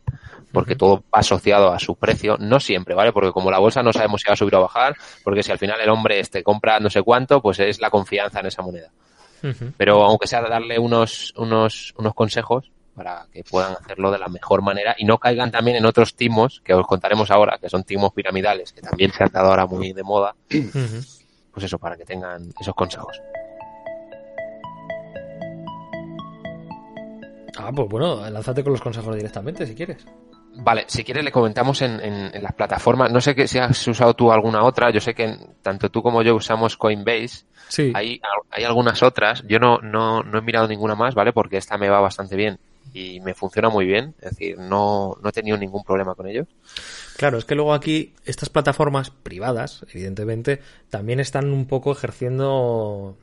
porque todo va asociado a su precio, no siempre, ¿vale? Porque como la bolsa no sabemos si va a subir o bajar, porque si al final el hombre este compra no sé cuánto, pues es la confianza en esa moneda. Pero aunque sea darle unos, unos, unos consejos para que puedan hacerlo de la mejor manera y no caigan también en otros timos que os contaremos ahora, que son timos piramidales, que también se han dado ahora muy de moda. Pues eso, para que tengan esos consejos. Ah, pues bueno, lánzate con los consejos directamente si quieres. Vale, si quieres le comentamos en, en, las plataformas. No sé que si has usado tú alguna otra. Yo sé que tanto tú como yo usamos Coinbase. Sí. Hay, hay algunas otras. Yo no, no, no he mirado ninguna más, ¿vale? Porque esta me va bastante bien y me funciona muy bien. Es decir, no, no he tenido ningún problema con ello. Claro, es que luego aquí estas plataformas privadas, evidentemente, también están un poco ejerciendo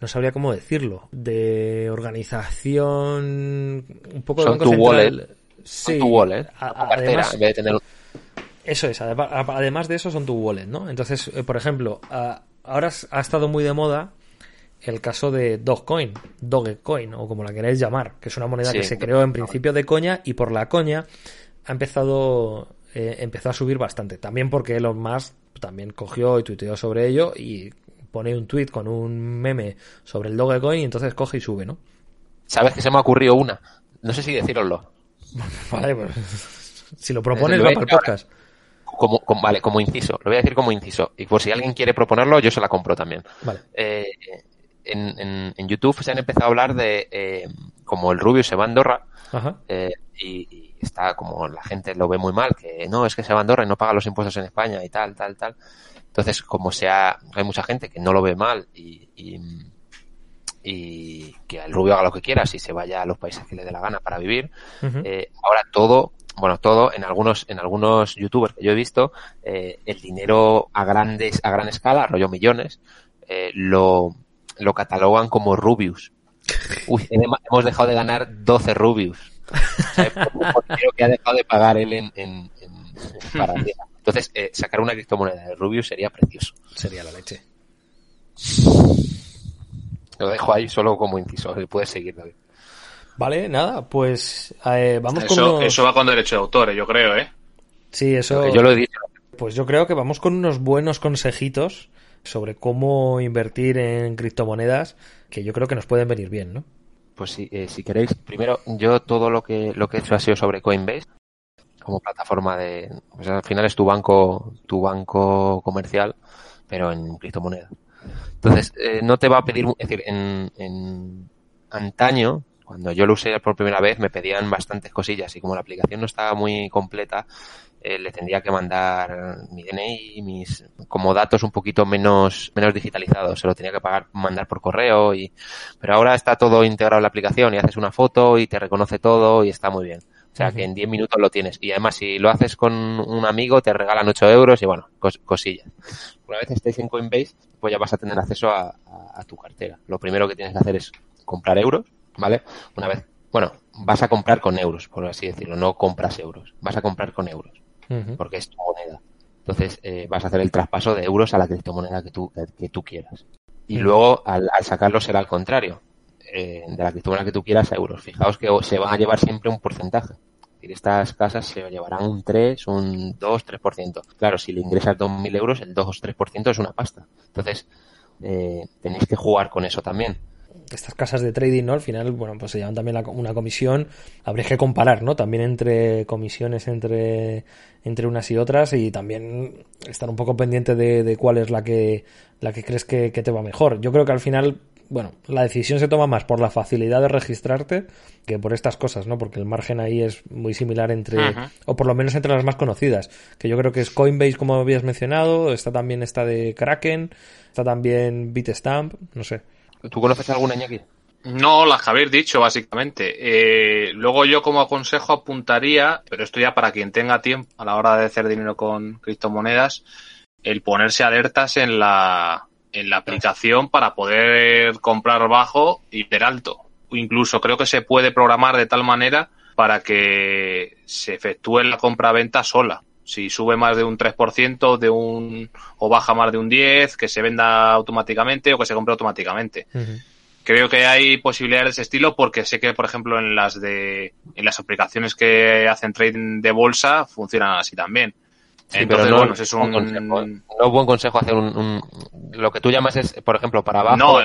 no sabría cómo decirlo, de organización un poco de tu wallet. Sí, tu wallet, además, en vez de tener... Eso es, además de eso son tu wallet, ¿no? Entonces, eh, por ejemplo, ahora ha estado muy de moda el caso de Dogecoin, Dogecoin o como la queráis llamar, que es una moneda que se creó en principio de coña y por la coña ha empezado eh, empezó a subir bastante. También porque Elon Musk también cogió y tuiteó sobre ello y pone un tweet con un meme sobre el Dogecoin y entonces coge y sube, ¿no? ¿Sabes que se me ha ocurrido una? No sé si deciroslo. vale, pues si lo propones va para el podcast. Como, vale, como inciso. Lo voy a decir como inciso. Y por si alguien quiere proponerlo, yo se la compro también. Vale. Eh, en, en, YouTube se han empezado a hablar de eh, como el Rubio se va a Andorra eh, y, está como la gente lo ve muy mal, que no, es que se va a Andorra y no paga los impuestos en España y tal, tal, tal. Entonces, como sea, hay mucha gente que no lo ve mal y, y, que el rubio haga lo que quiera si se vaya a los países que le dé la gana para vivir. Eh, ahora todo, bueno, todo en algunos, en algunos youtubers que yo he visto, eh, el dinero a grandes, a gran escala, rollo millones, eh, lo, lo catalogan como Rubius. Uy, hemos dejado de ganar 12 Rubius. O que ha dejado de pagar él en, en, para entonces, eh, sacar una criptomoneda de Rubius sería precioso. Sería la leche. Lo dejo ahí solo como inciso. Puedes seguir, David. Vale, nada, pues eh, vamos eso, con Eso va con derecho de autor, yo creo, ¿eh? Sí, eso... yo lo he dicho. Pues yo creo que vamos con unos buenos consejitos sobre cómo invertir en criptomonedas que yo creo que nos pueden venir bien, ¿no? Pues sí, eh, si queréis, primero yo todo lo que lo que he hecho ha sido sobre Coinbase como plataforma de, al final es tu banco, tu banco comercial, pero en criptomonedas. Entonces, eh, no te va a pedir, es decir, en, en antaño, cuando yo lo usé por primera vez, me pedían bastantes cosillas y como la aplicación no estaba muy completa, eh, le tendría que mandar mi DNI, mis como datos un poquito menos menos digitalizados, se lo tenía que pagar mandar por correo y pero ahora está todo integrado en la aplicación y haces una foto y te reconoce todo y está muy bien. O sea, que en 10 minutos lo tienes. Y además, si lo haces con un amigo, te regalan 8 euros y bueno, cosillas. Una vez estés en Coinbase, pues ya vas a tener acceso a, tu cartera. Lo primero que tienes que hacer es comprar euros, ¿vale? Una vez, bueno, vas a comprar con euros, por así decirlo, no compras euros, vas a comprar con euros, porque es tu moneda. Entonces, eh, vas a hacer el traspaso de euros a la criptomoneda que tú, que, tú quieras. Y luego, al, al sacarlo, será al contrario eh, de la criptomoneda que tú quieras a euros. Fijaos que se van a llevar siempre un porcentaje. estas casas se llevarán un 3, un 2, 3%. Claro, si le ingresas 2.000 euros, el 2 o 3% es una pasta. Entonces, eh, tenéis que jugar con eso también estas casas de trading, ¿no? Al final, bueno, pues se llevan también una comisión. Habría que comparar, ¿no? También entre comisiones entre, entre unas y otras y también estar un poco pendiente de, cuál es la que, la que crees que, que, te va mejor. Yo creo que al final bueno, la decisión se toma más por la facilidad de registrarte que por estas cosas, ¿no? Porque el margen ahí es muy similar entre, o por lo menos entre las más conocidas, que yo creo que es Coinbase, como habías mencionado, está también esta de Kraken, está también Bitstamp, no sé. ¿Tú conoces alguna, Iñaki? No, las que habéis dicho, básicamente. Eh, luego yo como consejo apuntaría, pero esto ya para quien tenga tiempo a la hora de hacer dinero con criptomonedas, el ponerse alertas en la, en la aplicación para poder comprar bajo y ver alto. Incluso creo que se puede programar de tal manera para que se efectúe la compra-venta sola. Si sube más de un 3% de un, o baja más de un 10%, que se venda automáticamente o que se compre automáticamente. Creo que hay posibilidades de ese estilo porque sé que, por ejemplo, en las de, en las aplicaciones que hacen trading de bolsa funcionan así también. Entonces, bueno, es un... Consejo, ¿eh? No es buen consejo hacer un, Lo que tú llamas es, por ejemplo, para abajo,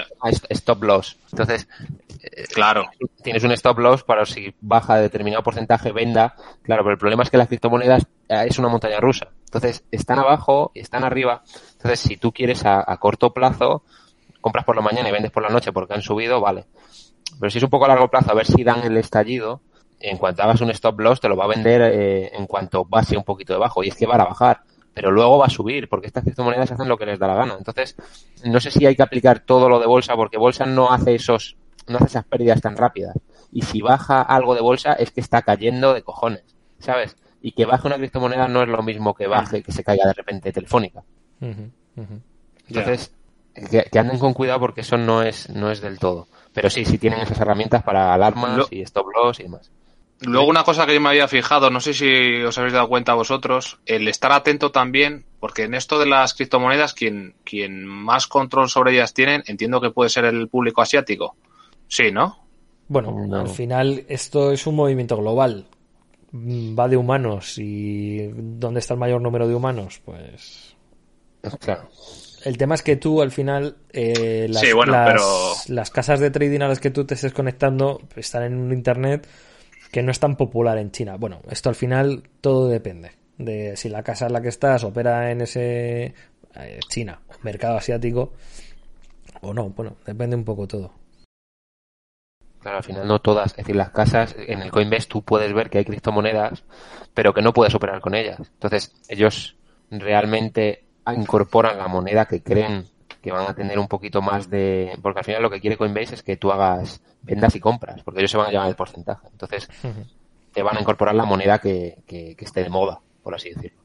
stop loss. Entonces, claro. tienes un stop loss para si baja de determinado porcentaje, venda. Claro, pero el problema es que las criptomonedas eh, es una montaña rusa. Entonces, están abajo y están arriba. Entonces, si tú quieres a, corto plazo, compras por la mañana y vendes por la noche porque han subido, vale. Pero si es un poco a largo plazo, a ver si dan el estallido, en cuanto hagas un stop loss, te lo va a vender eh, en cuanto pase un poquito debajo. Y es que va a bajar, pero luego va a subir, porque estas criptomonedas hacen lo que les da la gana. Entonces, no sé si hay que aplicar todo lo de bolsa, porque bolsa no hace esos, no hace esas pérdidas tan rápidas. Y si baja algo de bolsa, es que está cayendo de cojones, ¿sabes? Y que baje una criptomoneda no es lo mismo que baje, que se caiga de repente telefónica. Entonces, que, que, anden con cuidado porque eso no es, no es del todo. Pero sí, sí tienen esas herramientas para alarmas y stop loss y demás. Luego una cosa que yo me había fijado, no sé si os habéis dado cuenta vosotros, el estar atento también, porque en esto de las criptomonedas, quien, quien más control sobre ellas tienen, entiendo que puede ser el público asiático. Sí, ¿no? Bueno, al final esto es un movimiento global. Va de humanos y ¿dónde está el mayor número de humanos? Pues... Claro. El tema es que tú al final eh, las, las, casas de trading a las que tú te estés conectando están en un internet que no es tan popular en China. Bueno, esto al final todo depende de si la casa en la que estás opera en ese eh, China, mercado asiático o no. Bueno, depende un poco todo. Claro, al final no todas. Es decir, las casas, en el Coinbase tú puedes ver que hay criptomonedas, pero que no puedes operar con ellas. Entonces, ellos realmente incorporan la moneda que creen que van a tener un poquito más de... Porque al final lo que quiere Coinbase es que tú hagas vendas y compras, porque ellos se van a llevar el porcentaje. Entonces, te van a incorporar la moneda que, que, esté de moda, por así decirlo.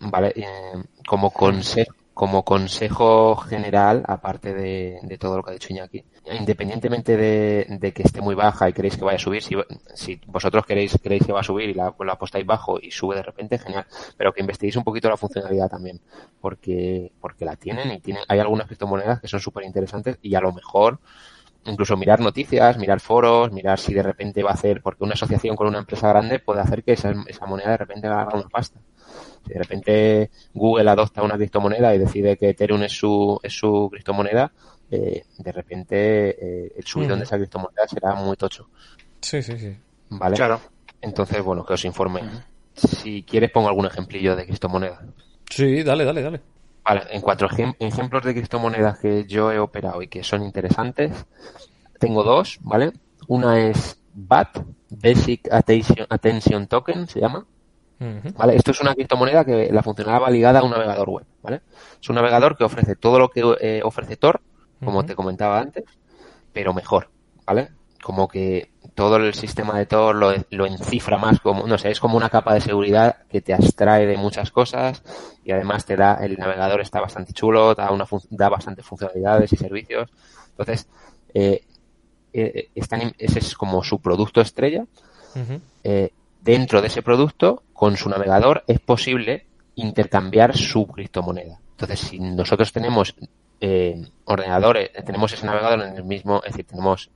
Vale, eh, como consejo como consejo general, aparte de, todo lo que ha dicho Iñaki, independientemente de, que esté muy baja y queréis que vaya a subir, si, si vosotros queréis, queréis que va a subir y la, la, apostáis bajo y sube de repente, genial, pero que investiguéis un poquito la funcionalidad también, porque, porque la tienen y tienen, hay algunas criptomonedas que son súper interesantes y a lo mejor incluso mirar noticias, mirar foros, mirar si de repente va a hacer, porque una asociación con una empresa grande puede hacer que esa, esa moneda de repente haga una pasta. Si de repente Google adopta una criptomoneda y decide que Ethereum es su, es su criptomoneda, eh, de repente eh, el subidón de esa criptomoneda será muy tocho. Sí, sí, sí. ¿Vale? Claro. Entonces, bueno, que os informe. Si quieres, pongo algún ejemplillo de criptomoneda. Sí, dale, dale, dale. Vale, en cuatro ejemplos de criptomonedas que yo he operado y que son interesantes, tengo dos, ¿vale? Una es BAT, Basic Attention, Attention Token, se llama. ¿Vale? Esto es una criptomoneda que la funcionalidad va ligada a un navegador web, ¿vale? Es un navegador que ofrece todo lo que eh, ofrece Tor, como te comentaba antes, pero mejor, ¿vale? Como que todo el sistema de Tor lo, lo, encifra más como, no sé, es como una capa de seguridad que te abstrae de muchas cosas y además te da, el navegador está bastante chulo, da, una, da bastantes funcionalidades y servicios. Entonces, eh, eh, ese es como su producto estrella. eh, dentro de ese producto, con su navegador, es posible intercambiar su criptomoneda. Entonces, si nosotros tenemos eh, ordenadores, tenemos ese navegador en el mismo, es decir, tenemos,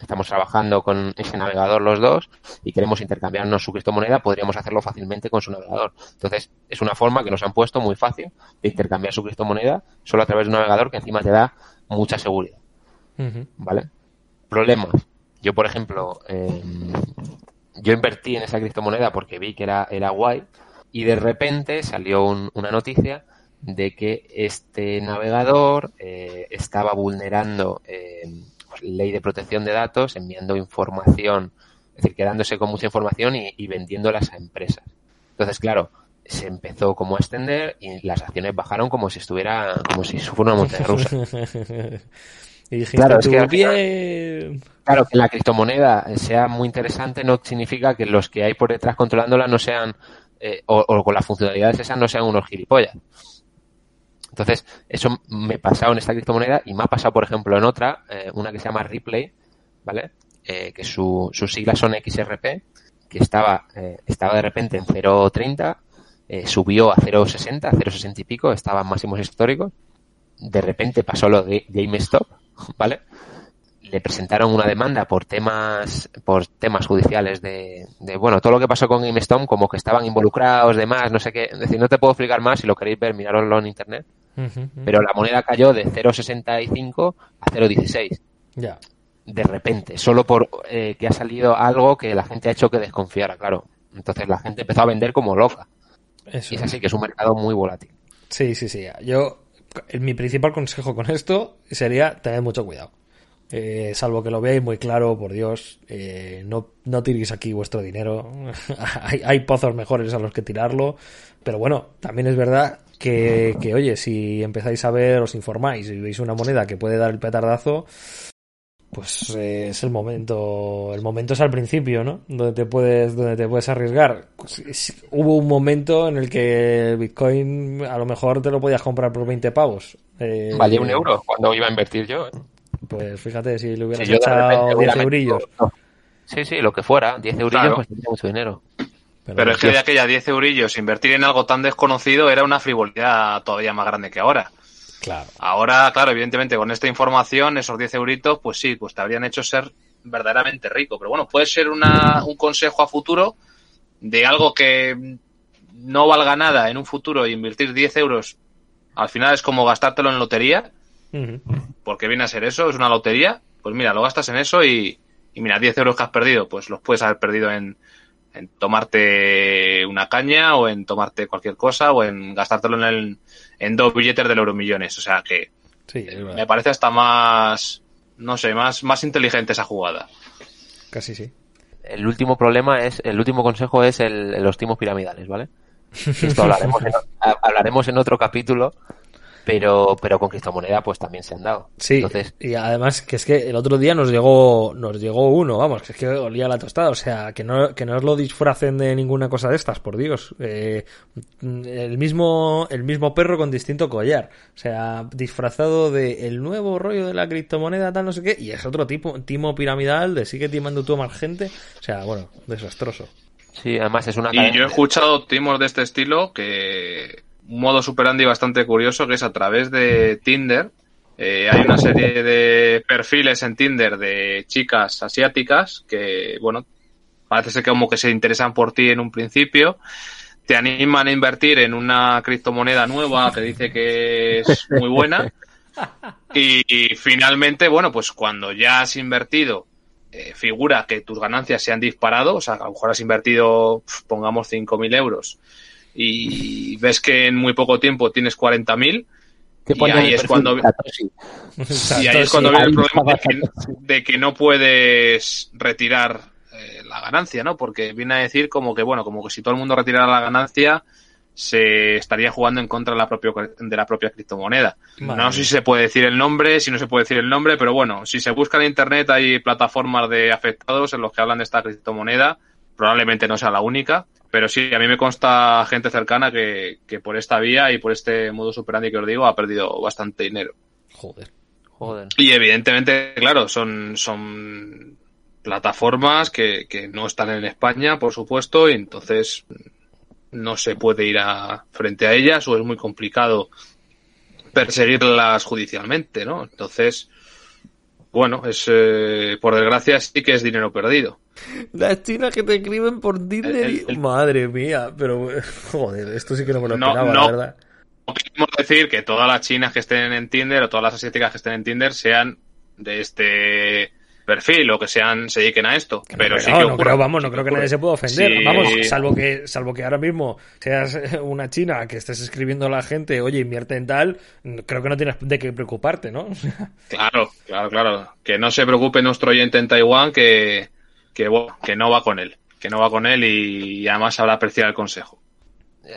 estamos trabajando con ese navegador los dos y queremos intercambiarnos su criptomoneda, podríamos hacerlo fácilmente con su navegador. Entonces, es una forma que nos han puesto muy fácil de intercambiar su criptomoneda solo a través de un navegador que encima te da mucha seguridad. ¿Vale? Problemas. Yo, por ejemplo, eh, yo invertí en esa criptomoneda porque vi que era, era guay y de repente salió una noticia de que este navegador eh, estaba vulnerando eh, ley de protección de datos, enviando información, es decir, quedándose con mucha información y, y vendiéndolas a empresas. Entonces, claro, se empezó como a extender y las acciones bajaron como si estuviera, como si fuera una montaña rusa. Y dijiste, claro, es que bien. Claro, que la criptomoneda sea muy interesante no significa que los que hay por detrás controlándola no sean, eh, o, con las funcionalidades esas no sean unos gilipollas. Entonces, eso me ha pasado en esta criptomoneda y me ha pasado, por ejemplo, en otra, eh, una que se llama Replay, ¿vale? Eh, que su, sus siglas son XRP, que estaba, estaba de repente en 0.30, subió a 0.60, 0.60 y pico, estaba en máximos históricos, de repente pasó lo de GameStop, ¿vale? le presentaron una demanda por temas por temas judiciales de, de bueno todo lo que pasó con GameStop como que estaban involucrados demás no sé qué. Es decir no te puedo explicar más si lo queréis ver miraroslo en internet. Pero la moneda cayó de 0.65 a 0.16 ya. De repente solo por eh, que ha salido algo que la gente ha hecho que desconfiara claro. Entonces la gente empezó a vender como loca. Eso y es así que es un mercado muy volátil. Sí, sí, sí. Yo, mi principal consejo con esto sería tener mucho cuidado. Eh, salvo que lo veáis muy claro, por Dios, eh, no, no tiréis aquí vuestro dinero. hay, hay pozos mejores a los que tirarlo. Pero bueno, también es verdad que, que, oye, si empezáis a ver, os informáis y veis una moneda que puede dar el petardazo, pues eh, es el momento el momento es al principio no donde te puedes donde te puedes arriesgar pues, hubo un momento en el que el bitcoin a lo mejor te lo podías comprar por 20 pavos eh, valía un euro cuando iba a invertir yo ¿eh? pues fíjate si le hubieras si echado 10 eurillos no. sí sí lo que fuera 10 eurillos claro. pues tenía mucho dinero pero, pero es que de aquella 10 eurillos invertir en algo tan desconocido era una frivolidad todavía más grande que ahora Claro. Ahora, claro, evidentemente con esta información, esos 10 euritos, pues sí, pues te habrían hecho ser verdaderamente rico. Pero bueno, puede ser una, un consejo a futuro de algo que no valga nada en un futuro e invertir 10 euros al final es como gastártelo en lotería, uh -huh. porque viene a ser eso, es una lotería. Pues mira, lo gastas en eso y, y mira, 10 euros que has perdido, pues los puedes haber perdido en, en tomarte una caña o en tomarte cualquier cosa o en gastártelo en, el, en dos billetes del euromillones. O sea que sí, me parece hasta más, no sé, más, más inteligente esa jugada. Casi sí. El último problema es, el último consejo es el, los timos piramidales, ¿vale? Esto hablaremos en, hablaremos en otro capítulo, pero pero con criptomoneda pues también se han dado. Sí, Entonces, y además que es que el otro día nos llegó nos llegó uno, vamos, que es que olía la tostada, o sea, que no que no os lo disfracen de ninguna cosa de estas, por Dios. Eh, el mismo el mismo perro con distinto collar, o sea, disfrazado de el nuevo rollo de la criptomoneda tal no sé qué y es otro tipo timo piramidal de sigue timando tú a más gente, o sea, bueno, desastroso. Sí, además es una Y yo he escuchado timos de este estilo que modo superandi bastante curioso que es a través de Tinder. Eh, hay una serie de perfiles en Tinder de chicas asiáticas que, bueno, parece ser que como que se interesan por ti en un principio. Te animan a invertir en una criptomoneda nueva que dice que es muy buena. Y, y finalmente, bueno, pues cuando ya has invertido, eh, figura que tus ganancias se han disparado. O sea, a lo mejor has invertido, pongamos, 5.000 euros y ves que en muy poco tiempo tienes 40.000 y ahí es cuando y ahí es cuando viene el problema de que, de que no puedes retirar eh, la ganancia, ¿no? Porque viene a decir como que bueno, como que si todo el mundo retirara la ganancia se estaría jugando en contra de la propia, de la propia criptomoneda. Vale. No sé si se puede decir el nombre, si no se puede decir el nombre, pero bueno, si se busca en internet hay plataformas de afectados en los que hablan de esta criptomoneda, probablemente no sea la única, pero sí, a mí me consta gente cercana que, que por esta vía y por este modo superandi que os digo ha perdido bastante dinero. Joder. Joder. Y evidentemente, claro, son, son plataformas que, que no están en España, por supuesto, y entonces no se puede ir a, frente a ellas o es muy complicado perseguirlas judicialmente, ¿no? Entonces, bueno, es eh, por desgracia sí que es dinero perdido. Las chinas que te escriben por Tinder el, el, el... Madre mía, pero joder, esto sí que no me lo no, esperaba, no, la verdad. No podemos decir que todas las chinas que estén en Tinder o todas las asiáticas que estén en Tinder sean de este perfil o que sean se dediquen a esto que pero no, sí no, que no, pero vamos no creo que nadie se pueda ofender. Sí. vamos salvo que salvo que ahora mismo seas una china que estés escribiendo a la gente oye invierte en tal creo que no tienes de qué preocuparte no claro claro claro. Que no se preocupe nuestro oyente en Taiwán que que, bueno, que no va con él que no va con él y, y además sabrá apreciar el consejo.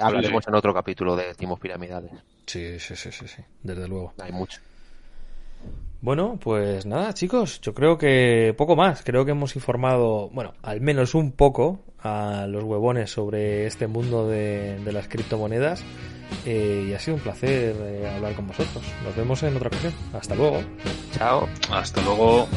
Hablaremos sí. en otro capítulo de timos piramidales. Sí sí sí sí, sí. desde luego. Hay mucho bueno, pues nada, chicos, yo creo que poco más. Creo que hemos informado, bueno, al menos un poco a los huevones sobre este mundo de, de las criptomonedas. Eh, y ha sido un placer eh, hablar con vosotros. Nos vemos en otra ocasión. Hasta luego. Chao. Hasta luego.